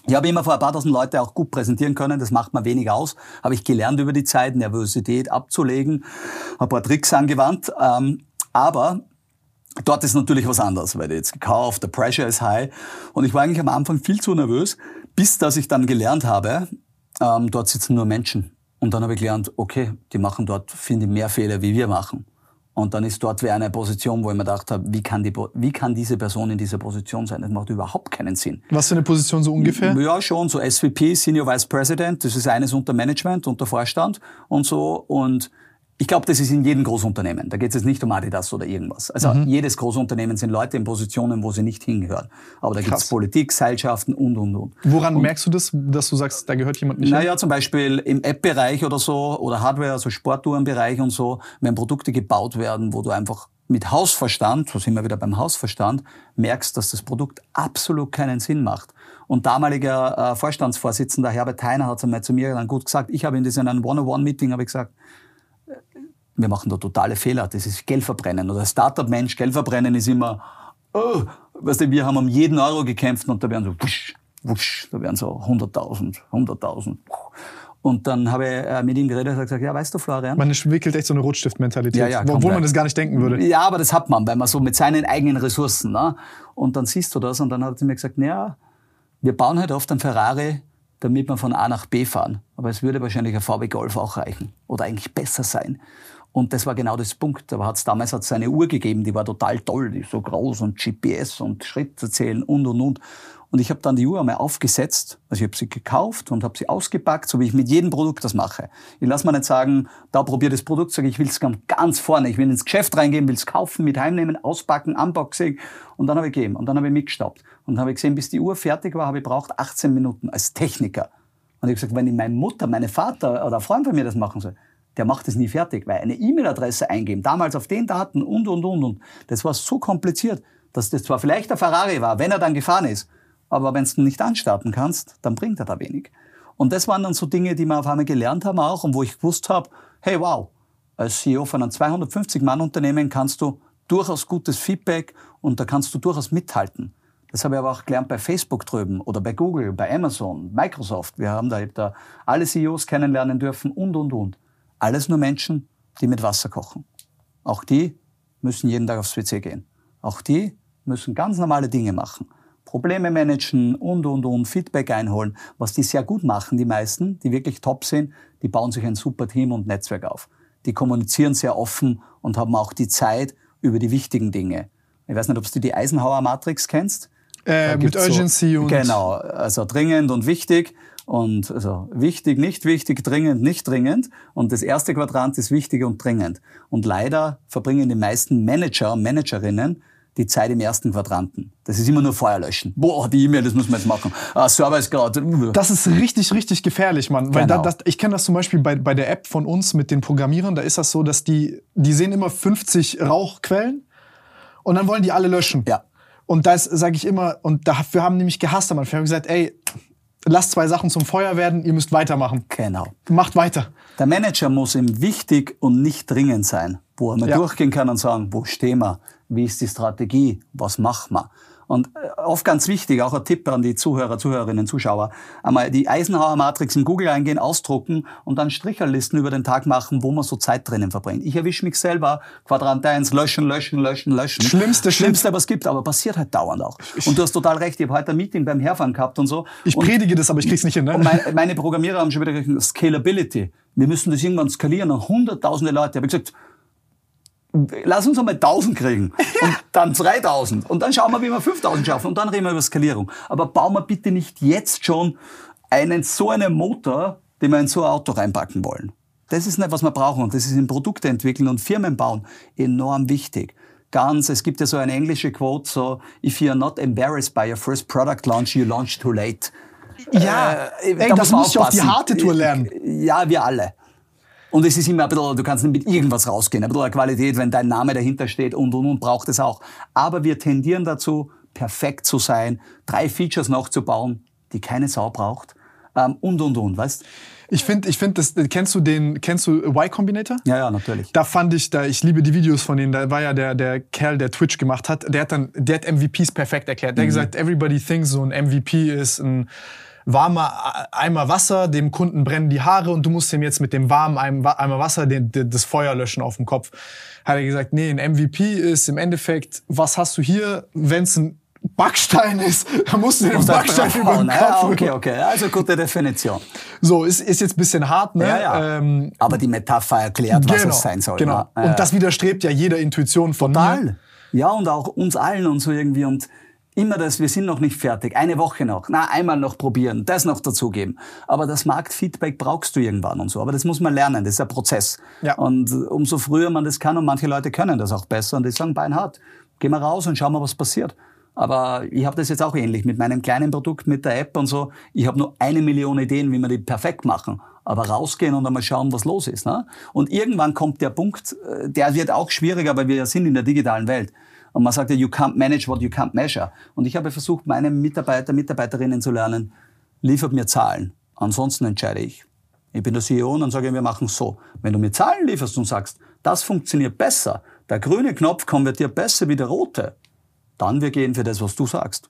Ich habe immer vor ein paar tausend Leute auch gut präsentieren können, das macht mir wenig aus. Habe ich gelernt über die Zeit, Nervosität abzulegen, ein paar Tricks angewandt. Ähm, aber dort ist natürlich was anderes, weil jetzt gekauft, der Pressure ist high. Und ich war eigentlich am Anfang viel zu nervös, bis dass ich dann gelernt habe, ähm, dort sitzen nur Menschen. Und dann habe ich gelernt, okay, die machen dort, finde ich, mehr Fehler, wie wir machen. Und dann ist dort wie eine Position, wo ich mir gedacht habe, wie kann, die, wie kann diese Person in dieser Position sein? Das macht überhaupt keinen Sinn. Was für eine Position so ungefähr? Ja, schon so SVP, Senior Vice President. Das ist eines unter Management, unter Vorstand und so. Und ich glaube, das ist in jedem Großunternehmen. Da geht es jetzt nicht um Adidas oder irgendwas. Also mhm. jedes Großunternehmen sind Leute in Positionen, wo sie nicht hingehören. Aber da gibt es Politik, Seilschaften und, und, und. Woran und, merkst du das, dass du sagst, da gehört jemand nicht naja, hin? Naja, zum Beispiel im App-Bereich oder so oder Hardware, also Sportuhrenbereich und so, wenn Produkte gebaut werden, wo du einfach mit Hausverstand, so sind wir wieder beim Hausverstand, merkst, dass das Produkt absolut keinen Sinn macht. Und damaliger äh, Vorstandsvorsitzender Herbert Heiner hat es einmal zu mir dann gut gesagt, ich habe in diesem One-on-One-Meeting habe ich gesagt, wir machen da totale Fehler. Das ist Geld verbrennen. Oder Startup-Mensch, Geld verbrennen ist immer, oh, weißt du, wir haben um jeden Euro gekämpft und da werden so, wusch, wusch, da werden so 100.000, 100.000. Und dann habe ich äh, mit ihm geredet und gesagt, ja, weißt du, Florian. Man entwickelt echt so eine Rotstiftmentalität, ja, ja, obwohl man das gar nicht denken würde. Ja, aber das hat man, weil man so mit seinen eigenen Ressourcen, ne? Und dann siehst du das und dann hat er mir gesagt, naja, wir bauen halt oft einen Ferrari, damit wir von A nach B fahren. Aber es würde wahrscheinlich ein VW Golf auch reichen. Oder eigentlich besser sein. Und das war genau das Punkt. Aber hat's damals hat's eine Uhr gegeben, die war total toll, die so groß und GPS und Schritte zählen und und und. Und ich habe dann die Uhr einmal aufgesetzt, also ich habe sie gekauft und habe sie ausgepackt, so wie ich mit jedem Produkt das mache. Ich lasse mir nicht sagen, da probier das Produkt, sage ich will es ganz vorne, ich will ins Geschäft reingehen, will es kaufen, mit heimnehmen, auspacken, Unboxing und dann habe ich gegeben und dann habe ich mitgestoppt und habe ich gesehen, bis die Uhr fertig war, habe ich braucht 18 Minuten als Techniker. Und ich habe gesagt, wenn ich meine Mutter, meine Vater oder Freund von mir das machen soll, der macht es nie fertig, weil eine E-Mail-Adresse eingeben, damals auf den Daten und, und, und, und. Das war so kompliziert, dass das zwar vielleicht der Ferrari war, wenn er dann gefahren ist, aber wenn du nicht anstarten kannst, dann bringt er da wenig. Und das waren dann so Dinge, die wir auf einmal gelernt haben auch und wo ich gewusst habe, hey wow, als CEO von einem 250-Mann-Unternehmen kannst du durchaus gutes Feedback und da kannst du durchaus mithalten. Das habe ich aber auch gelernt bei Facebook drüben oder bei Google, bei Amazon, Microsoft. Wir haben da, da alle CEOs kennenlernen dürfen und, und, und. Alles nur Menschen, die mit Wasser kochen. Auch die müssen jeden Tag aufs WC gehen. Auch die müssen ganz normale Dinge machen. Probleme managen und, und, und, Feedback einholen. Was die sehr gut machen, die meisten, die wirklich top sind, die bauen sich ein super Team und Netzwerk auf. Die kommunizieren sehr offen und haben auch die Zeit über die wichtigen Dinge. Ich weiß nicht, ob du die Eisenhower Matrix kennst. Äh, mit Urgency so, und... Genau, also dringend und wichtig. Und also wichtig, nicht wichtig, dringend, nicht dringend. Und das erste Quadrant ist wichtig und dringend. Und leider verbringen die meisten Manager und Managerinnen die Zeit im ersten Quadranten. Das ist immer nur Feuer löschen. Boah, die E-Mail, das müssen wir jetzt machen. Ah, Server ist gerade. Das ist richtig, richtig gefährlich, Mann. Weil genau. da, das, ich kenne das zum Beispiel bei, bei der App von uns mit den Programmierern. Da ist das so, dass die, die sehen immer 50 Rauchquellen und dann wollen die alle löschen. Ja. Und das sage ich immer, und dafür haben nämlich gehasst am Anfang. haben gesagt, ey, lasst zwei Sachen zum Feuer werden, ihr müsst weitermachen. Genau. Macht weiter. Der Manager muss ihm wichtig und nicht dringend sein, wo er mal ja. durchgehen kann und sagen, wo stehen wir, wie ist die Strategie, was machen wir. Und äh, oft ganz wichtig, auch ein Tipp an die Zuhörer, Zuhörerinnen, Zuschauer, einmal die Eisenhower Matrix in Google eingehen, ausdrucken und dann Stricherlisten über den Tag machen, wo man so Zeit drinnen verbringt. Ich erwische mich selber, Quadrant 1, löschen, löschen, löschen, löschen. Schlimmste, Schlimmste, was es gibt, aber passiert halt dauernd auch. Und du hast total recht, ich habe heute ein Meeting beim Herfahren gehabt und so. Ich und predige das, aber ich krieg's nicht hin. Ne? Und meine, meine Programmierer haben schon wieder gesagt, Scalability. Wir müssen das irgendwann skalieren an hunderttausende Leute. Ich habe gesagt, lass uns einmal 1000 kriegen [laughs] und dann 3000 und dann schauen wir, wie wir 5000 schaffen und dann reden wir über Skalierung. Aber bauen wir bitte nicht jetzt schon einen so einen Motor, den wir in so ein Auto reinpacken wollen. Das ist nicht, was wir brauchen und das ist in Produkte entwickeln und Firmen bauen enorm wichtig. Ganz, es gibt ja so eine englische Quote, so, if you are not embarrassed by your first product launch, you launch too late. Ja, äh, ey, da das muss ich auf die harte Tour lernen. Ja, wir alle. Und es ist immer ein bisschen, du kannst nicht mit irgendwas rausgehen, ein bisschen Qualität, wenn dein Name dahinter steht und, und, und, braucht es auch. Aber wir tendieren dazu, perfekt zu sein, drei Features nachzubauen, die keine Sau braucht, ähm, und, und, und, weißt? Ich finde, ich finde, das kennst du den, kennst du Y Combinator? Ja, ja, natürlich. Da fand ich, da ich liebe die Videos von denen. Da war ja der der Kerl, der Twitch gemacht hat. Der hat dann, der hat MVPs perfekt erklärt. Der mhm. hat gesagt, everybody thinks so ein MVP ist ein warmer Eimer Wasser, dem Kunden brennen die Haare und du musst ihm jetzt mit dem warmen Eimer Wasser den, den, das Feuer löschen auf dem Kopf. Hat er gesagt, nee, ein MVP ist im Endeffekt, was hast du hier, wenn es ein Backstein ist, [laughs] dann musst du den Backstein über den Kopf. Ja, okay, okay, also gute Definition. So, ist, ist jetzt ein bisschen hart, ne? Ja, ja. Ähm, Aber die Metapher erklärt, was genau, es sein soll. Genau. Ja. Und das widerstrebt ja jeder Intuition von Total. mir. Ja, und auch uns allen und so irgendwie. Und immer das, wir sind noch nicht fertig, eine Woche noch, na, einmal noch probieren, das noch dazugeben. Aber das Marktfeedback brauchst du irgendwann und so. Aber das muss man lernen, das ist ein Prozess. Ja. Und umso früher man das kann, und manche Leute können das auch besser, und die sagen, beinhart, gehen wir raus und schauen mal, was passiert. Aber ich habe das jetzt auch ähnlich mit meinem kleinen Produkt, mit der App und so. Ich habe nur eine Million Ideen, wie wir die perfekt machen. Aber rausgehen und einmal schauen, was los ist. Ne? Und irgendwann kommt der Punkt, äh, der wird auch schwieriger, weil wir ja sind in der digitalen Welt. Und man sagt ja, you can't manage what you can't measure. Und ich habe versucht, meine Mitarbeiter, Mitarbeiterinnen zu lernen, liefert mir Zahlen. Ansonsten entscheide ich. Ich bin der CEO und dann sage ich, wir machen so. Wenn du mir Zahlen lieferst und sagst, das funktioniert besser, der grüne Knopf konvertiert besser wie der rote, dann wir gehen für das, was du sagst.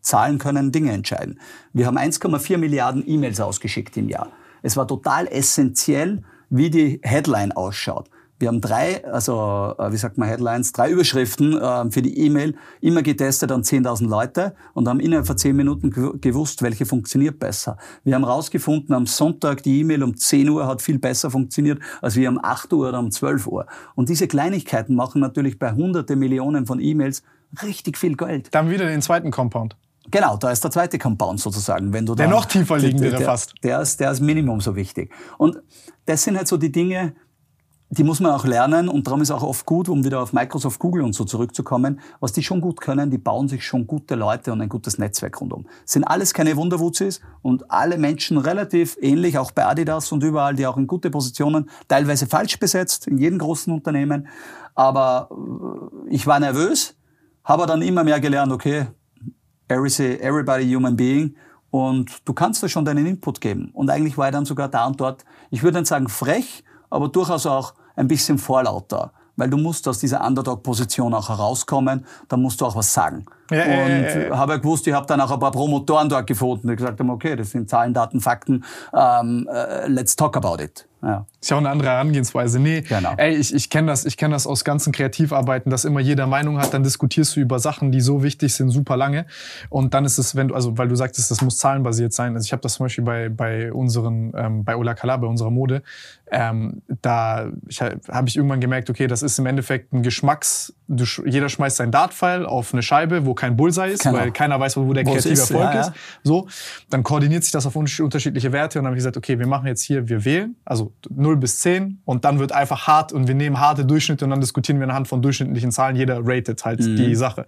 Zahlen können Dinge entscheiden. Wir haben 1,4 Milliarden E-Mails ausgeschickt im Jahr. Es war total essentiell, wie die Headline ausschaut. Wir haben drei, also äh, wie sagt man Headlines, drei Überschriften äh, für die E-Mail immer getestet an 10.000 Leute und haben innerhalb von 10 Minuten gewusst, welche funktioniert besser. Wir haben rausgefunden, am Sonntag die E-Mail um 10 Uhr hat viel besser funktioniert als wie um 8 Uhr oder um 12 Uhr. Und diese Kleinigkeiten machen natürlich bei hunderte Millionen von E-Mails richtig viel Geld. Dann wieder den zweiten Compound. Genau, da ist der zweite Compound sozusagen. Wenn du der dann, noch tiefer liegen wäre fast. Der ist, der ist Minimum so wichtig. Und das sind halt so die Dinge, die muss man auch lernen und darum ist auch oft gut, um wieder auf Microsoft, Google und so zurückzukommen, was die schon gut können, die bauen sich schon gute Leute und ein gutes Netzwerk rundum. Sind alles keine Wunderwutzis und alle Menschen relativ ähnlich, auch bei Adidas und überall, die auch in gute Positionen, teilweise falsch besetzt, in jedem großen Unternehmen. Aber äh, ich war nervös, habe dann immer mehr gelernt, okay, everybody human being, und du kannst da schon deinen Input geben. Und eigentlich war ich dann sogar da und dort, ich würde nicht sagen frech, aber durchaus auch ein bisschen vorlauter, weil du musst aus dieser Underdog-Position auch herauskommen, da musst du auch was sagen. Ja, und habe gewusst, ich habe dann auch ein paar Promotoren dort gefunden, die gesagt haben, okay, das sind Zahlen, Daten, Fakten, ähm, uh, let's talk about it. Ja. Ist ja auch eine andere Herangehensweise. Nee, genau. ey, ich, ich kenne das, ich kenn das aus ganzen Kreativarbeiten, dass immer jeder Meinung hat, dann diskutierst du über Sachen, die so wichtig sind, super lange. Und dann ist es, wenn du, also weil du sagtest, das muss zahlenbasiert sein. Also ich habe das zum Beispiel bei, bei unseren, ähm, bei Ola Kala, bei unserer Mode, ähm, da habe ich irgendwann gemerkt, okay, das ist im Endeffekt ein Geschmacks, du, jeder schmeißt sein Dartpfeil auf eine Scheibe, wo kein Bullseye ist, genau. weil keiner weiß, wo der kreative ist, Erfolg ja, ist. So, dann koordiniert sich das auf unterschiedliche Werte und dann habe ich gesagt, okay, wir machen jetzt hier, wir wählen, also 0 bis 10 und dann wird einfach hart und wir nehmen harte Durchschnitte und dann diskutieren wir anhand von durchschnittlichen Zahlen, jeder ratet halt mhm. die Sache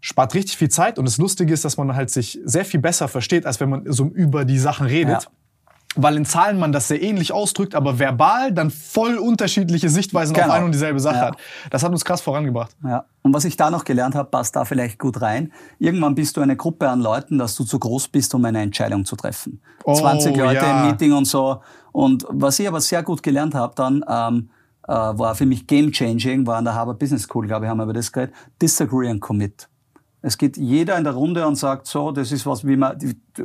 spart richtig viel Zeit und das Lustige ist, dass man halt sich sehr viel besser versteht, als wenn man so über die Sachen redet. Ja weil in Zahlen man das sehr ähnlich ausdrückt, aber verbal dann voll unterschiedliche Sichtweisen genau. auf eine und dieselbe Sache ja. hat. Das hat uns krass vorangebracht. Ja. Und was ich da noch gelernt habe, passt da vielleicht gut rein. Irgendwann bist du eine Gruppe an Leuten, dass du zu groß bist, um eine Entscheidung zu treffen. Oh, 20 Leute ja. im Meeting und so. Und was ich aber sehr gut gelernt habe dann, ähm, äh, war für mich game changing, war an der Harvard Business School, glaube ich, haben wir über das geredet, disagree and commit. Es geht jeder in der Runde und sagt, so, das ist was, wie man,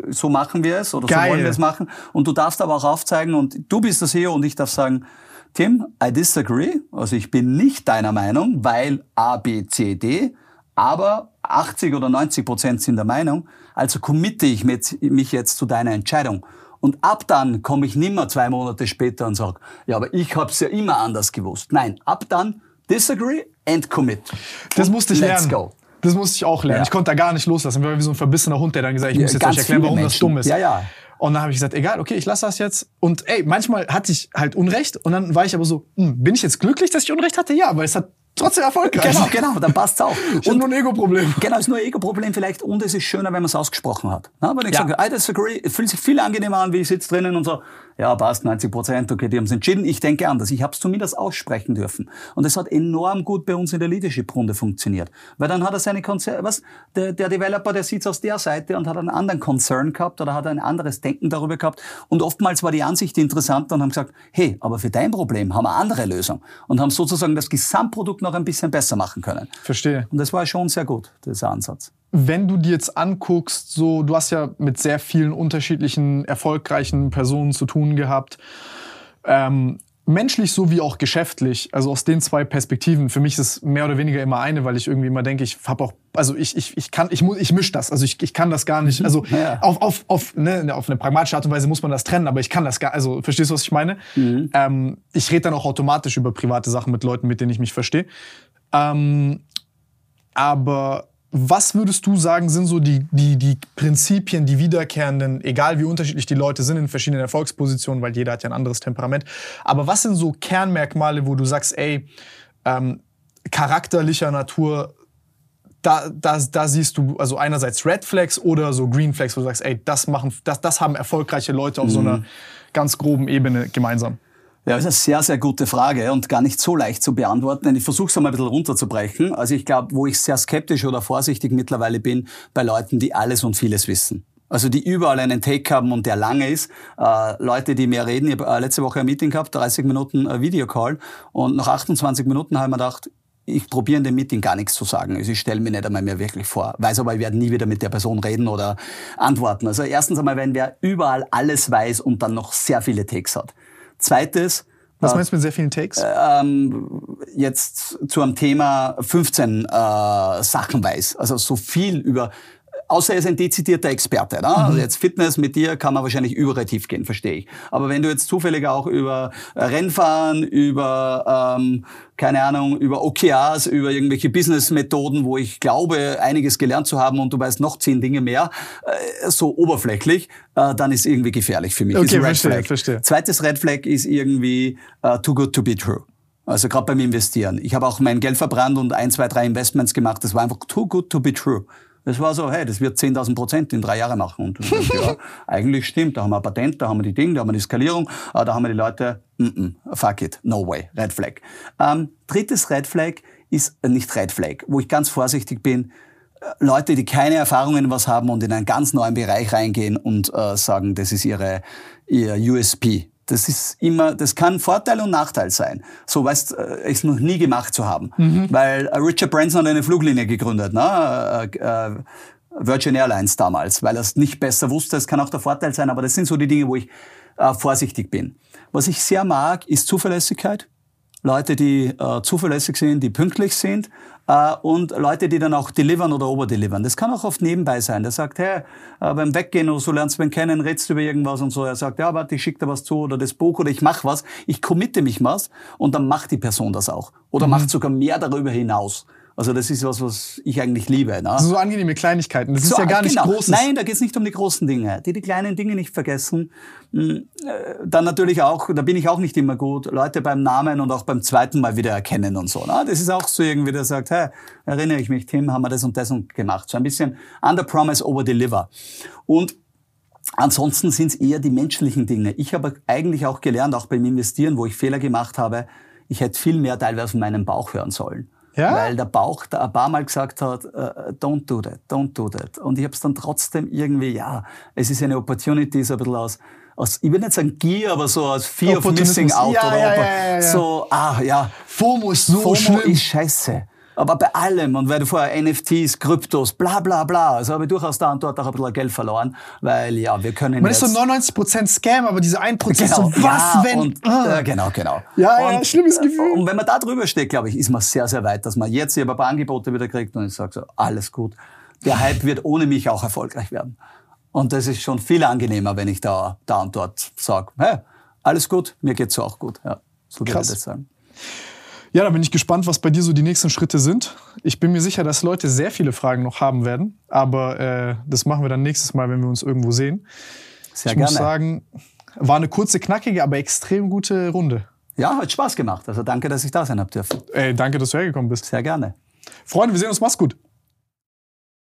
so machen wir es oder Geil. so wollen wir es machen. Und du darfst aber auch aufzeigen und du bist das hier und ich darf sagen, Tim, I disagree. Also ich bin nicht deiner Meinung, weil A, B, C, D. Aber 80 oder 90 Prozent sind der Meinung. Also committe ich mich jetzt zu deiner Entscheidung. Und ab dann komme ich nimmer zwei Monate später und sage, ja, aber ich habe es ja immer anders gewusst. Nein, ab dann disagree and commit. Das musste ich let's lernen. Go. Das musste ich auch lernen. Ja. Ich konnte da gar nicht loslassen. Ich war wie so ein verbissener Hund, der dann gesagt hat, ich muss jetzt euch erklären, warum Menschen. das dumm ist. Ja, ja. Und dann habe ich gesagt, egal, okay, ich lasse das jetzt. Und ey, manchmal hatte ich halt Unrecht. Und dann war ich aber so, hm, bin ich jetzt glücklich, dass ich Unrecht hatte? Ja, weil es hat trotzdem erfolgreich. Genau, genau, dann passt's auch. [laughs] und nur ein Ego-Problem. Genau, es ist nur ein Ego-Problem vielleicht und es ist schöner, wenn man es ausgesprochen hat. Na, wenn ich ja. sage, I disagree, fühlt sich viel angenehmer an, wie ich sitze drinnen und so, ja, passt, 90 Prozent, okay, die haben es entschieden. Ich denke anders. Ich habe es zumindest aussprechen dürfen. Und es hat enorm gut bei uns in der Leadership-Runde funktioniert. Weil dann hat er seine Konzern, was, der, der Developer, der sieht aus der Seite und hat einen anderen Concern gehabt oder hat ein anderes Denken darüber gehabt. Und oftmals war die Ansicht interessant und haben gesagt, hey, aber für dein Problem haben wir eine andere Lösung. Und haben sozusagen das Gesamtprodukt noch ein bisschen besser machen können. Verstehe. Und das war schon sehr gut, dieser Ansatz wenn du dir jetzt anguckst, so, du hast ja mit sehr vielen unterschiedlichen erfolgreichen Personen zu tun gehabt, ähm, menschlich sowie auch geschäftlich, also aus den zwei Perspektiven. Für mich ist es mehr oder weniger immer eine, weil ich irgendwie immer denke, ich habe auch, also ich, ich, ich kann, ich muss, ich misch das, also ich, ich kann das gar nicht, mhm. also ja. auf, auf, auf, ne, auf eine pragmatische Art und Weise muss man das trennen, aber ich kann das gar, also verstehst du, was ich meine? Mhm. Ähm, ich rede dann auch automatisch über private Sachen mit Leuten, mit denen ich mich verstehe. Ähm, aber was würdest du sagen, sind so die, die, die Prinzipien, die wiederkehrenden, egal wie unterschiedlich die Leute sind in verschiedenen Erfolgspositionen, weil jeder hat ja ein anderes Temperament. Aber was sind so Kernmerkmale, wo du sagst, ey, ähm, charakterlicher Natur, da, da, da siehst du also einerseits Red Flags oder so Green Flags, wo du sagst, ey, das machen, das, das haben erfolgreiche Leute auf mhm. so einer ganz groben Ebene gemeinsam. Ja, das ist eine sehr, sehr gute Frage und gar nicht so leicht zu beantworten. Ich versuche es einmal ein bisschen runterzubrechen. Also ich glaube, wo ich sehr skeptisch oder vorsichtig mittlerweile bin, bei Leuten, die alles und vieles wissen. Also die überall einen Take haben und der lange ist. Äh, Leute, die mehr reden. Ich habe äh, letzte Woche ein Meeting gehabt, 30 Minuten äh, Videocall und nach 28 Minuten habe ich mir gedacht, ich probiere in dem Meeting gar nichts zu sagen. Also ich stelle mir nicht einmal mehr wirklich vor. Weiß aber, ich werde nie wieder mit der Person reden oder antworten. Also erstens einmal, wenn wer überall alles weiß und dann noch sehr viele Takes hat. Zweites, was meinst du mit sehr vielen Takes? Äh, ähm, jetzt zu einem Thema 15 äh, Sachen weiß. Also so viel über Außer er ist ein dezidierter Experte. Ne? Also mhm. Jetzt Fitness mit dir kann man wahrscheinlich überall tief gehen, verstehe ich. Aber wenn du jetzt zufällig auch über Rennfahren, über, ähm, keine Ahnung, über OKRs, über irgendwelche Business-Methoden, wo ich glaube, einiges gelernt zu haben und du weißt noch zehn Dinge mehr, äh, so oberflächlich, äh, dann ist irgendwie gefährlich für mich. Okay, verstehe, Flag. verstehe. Zweites Red Flag ist irgendwie uh, too good to be true. Also gerade beim Investieren. Ich habe auch mein Geld verbrannt und ein, zwei, drei Investments gemacht. Das war einfach too good to be true. Es war so, hey, das wird 10.000 Prozent in drei Jahren machen. Und ja, [laughs] eigentlich stimmt. Da haben wir ein Patent, da haben wir die Dinge, da haben wir die Skalierung, äh, da haben wir die Leute, mm -mm, fuck it, no way, Red Flag. Ähm, drittes Red Flag ist äh, nicht Red Flag, wo ich ganz vorsichtig bin. Äh, Leute, die keine Erfahrungen was haben und in einen ganz neuen Bereich reingehen und äh, sagen, das ist ihre, ihr USP. Das ist immer, das kann Vorteil und Nachteil sein. So weißt, äh, es noch nie gemacht zu haben. Mhm. Weil äh, Richard Branson hat eine Fluglinie gegründet, ne? Äh, äh, Virgin Airlines damals, weil er es nicht besser wusste. Es kann auch der Vorteil sein, aber das sind so die Dinge, wo ich äh, vorsichtig bin. Was ich sehr mag, ist Zuverlässigkeit. Leute, die äh, zuverlässig sind, die pünktlich sind äh, und Leute, die dann auch delivern oder overdelivern. Das kann auch oft nebenbei sein. Der sagt, hey, äh, beim Weggehen oder so lernst du ihn kennen, redst du über irgendwas und so. Er sagt, ja, warte, ich schicke dir was zu oder das Buch oder ich mache was. Ich committe mich was und dann macht die Person das auch. Oder Mhm. macht sogar mehr darüber hinaus. Also das ist was, was ich eigentlich liebe. Ne? So angenehme Kleinigkeiten. Das ist So, ja gar nicht genau. Großes. Nein, da geht es nicht um die großen Dinge. Die die kleinen Dinge nicht vergessen. Mm, äh, Dann natürlich auch, da bin ich auch nicht immer gut, Leute beim Namen und auch beim zweiten Mal wieder erkennen und so. Ne? Das ist auch so irgendwie, der sagt, hey, erinnere ich mich, Tim, haben wir das und das und gemacht. So ein bisschen under promise, over deliver. Und Ansonsten sind es eher die menschlichen Dinge. Ich habe eigentlich auch gelernt, auch beim Investieren, wo ich Fehler gemacht habe, ich hätte viel mehr teilweise von meinem Bauch hören sollen. Ja? Weil der Bauch da ein paar Mal gesagt hat, äh, don't do that, don't do that. Und ich habe es dann trotzdem irgendwie, ja, es ist eine Opportunity, so ein bisschen aus, aus ich will nicht sagen Gier, aber so aus Fear of. Missing Out. Ja, oder ja, ja. So, ah, ja, FOMO ist so FOMO schlimm. ist scheiße. Aber bei allem, und weil du vorher NFTs, Kryptos, bla bla bla, also habe ich durchaus da und dort auch ein bisschen Geld verloren, weil ja, wir können Man ist so 99% Scam, aber diese 1% Genau, so, was ja, wenn... Und, ah. äh, genau, genau. Ja, ja, und, schlimmes Gefühl. Und wenn man da drüber steht, glaube ich, ist man sehr, sehr weit, dass man jetzt hier ein paar Angebote wieder kriegt und ich sage so, alles gut. Der Hype wird ohne mich auch erfolgreich werden. Und das ist schon viel angenehmer, wenn ich da, da und dort sage, hey, alles gut, mir geht's auch gut. Ja, so würde ich das sagen. Ja, da bin ich gespannt, was bei dir so die nächsten Schritte sind. Ich bin mir sicher, dass Leute sehr viele Fragen noch haben werden. Aber äh, das machen wir dann nächstes Mal, wenn wir uns irgendwo sehen. Sehr ich gerne. muss sagen, war eine kurze, knackige, aber extrem gute Runde. Ja, hat Spaß gemacht. Also danke, dass ich da sein habe dürfen. Ey, danke, dass du hergekommen bist. Sehr gerne. Freunde, wir sehen uns. Mach's gut.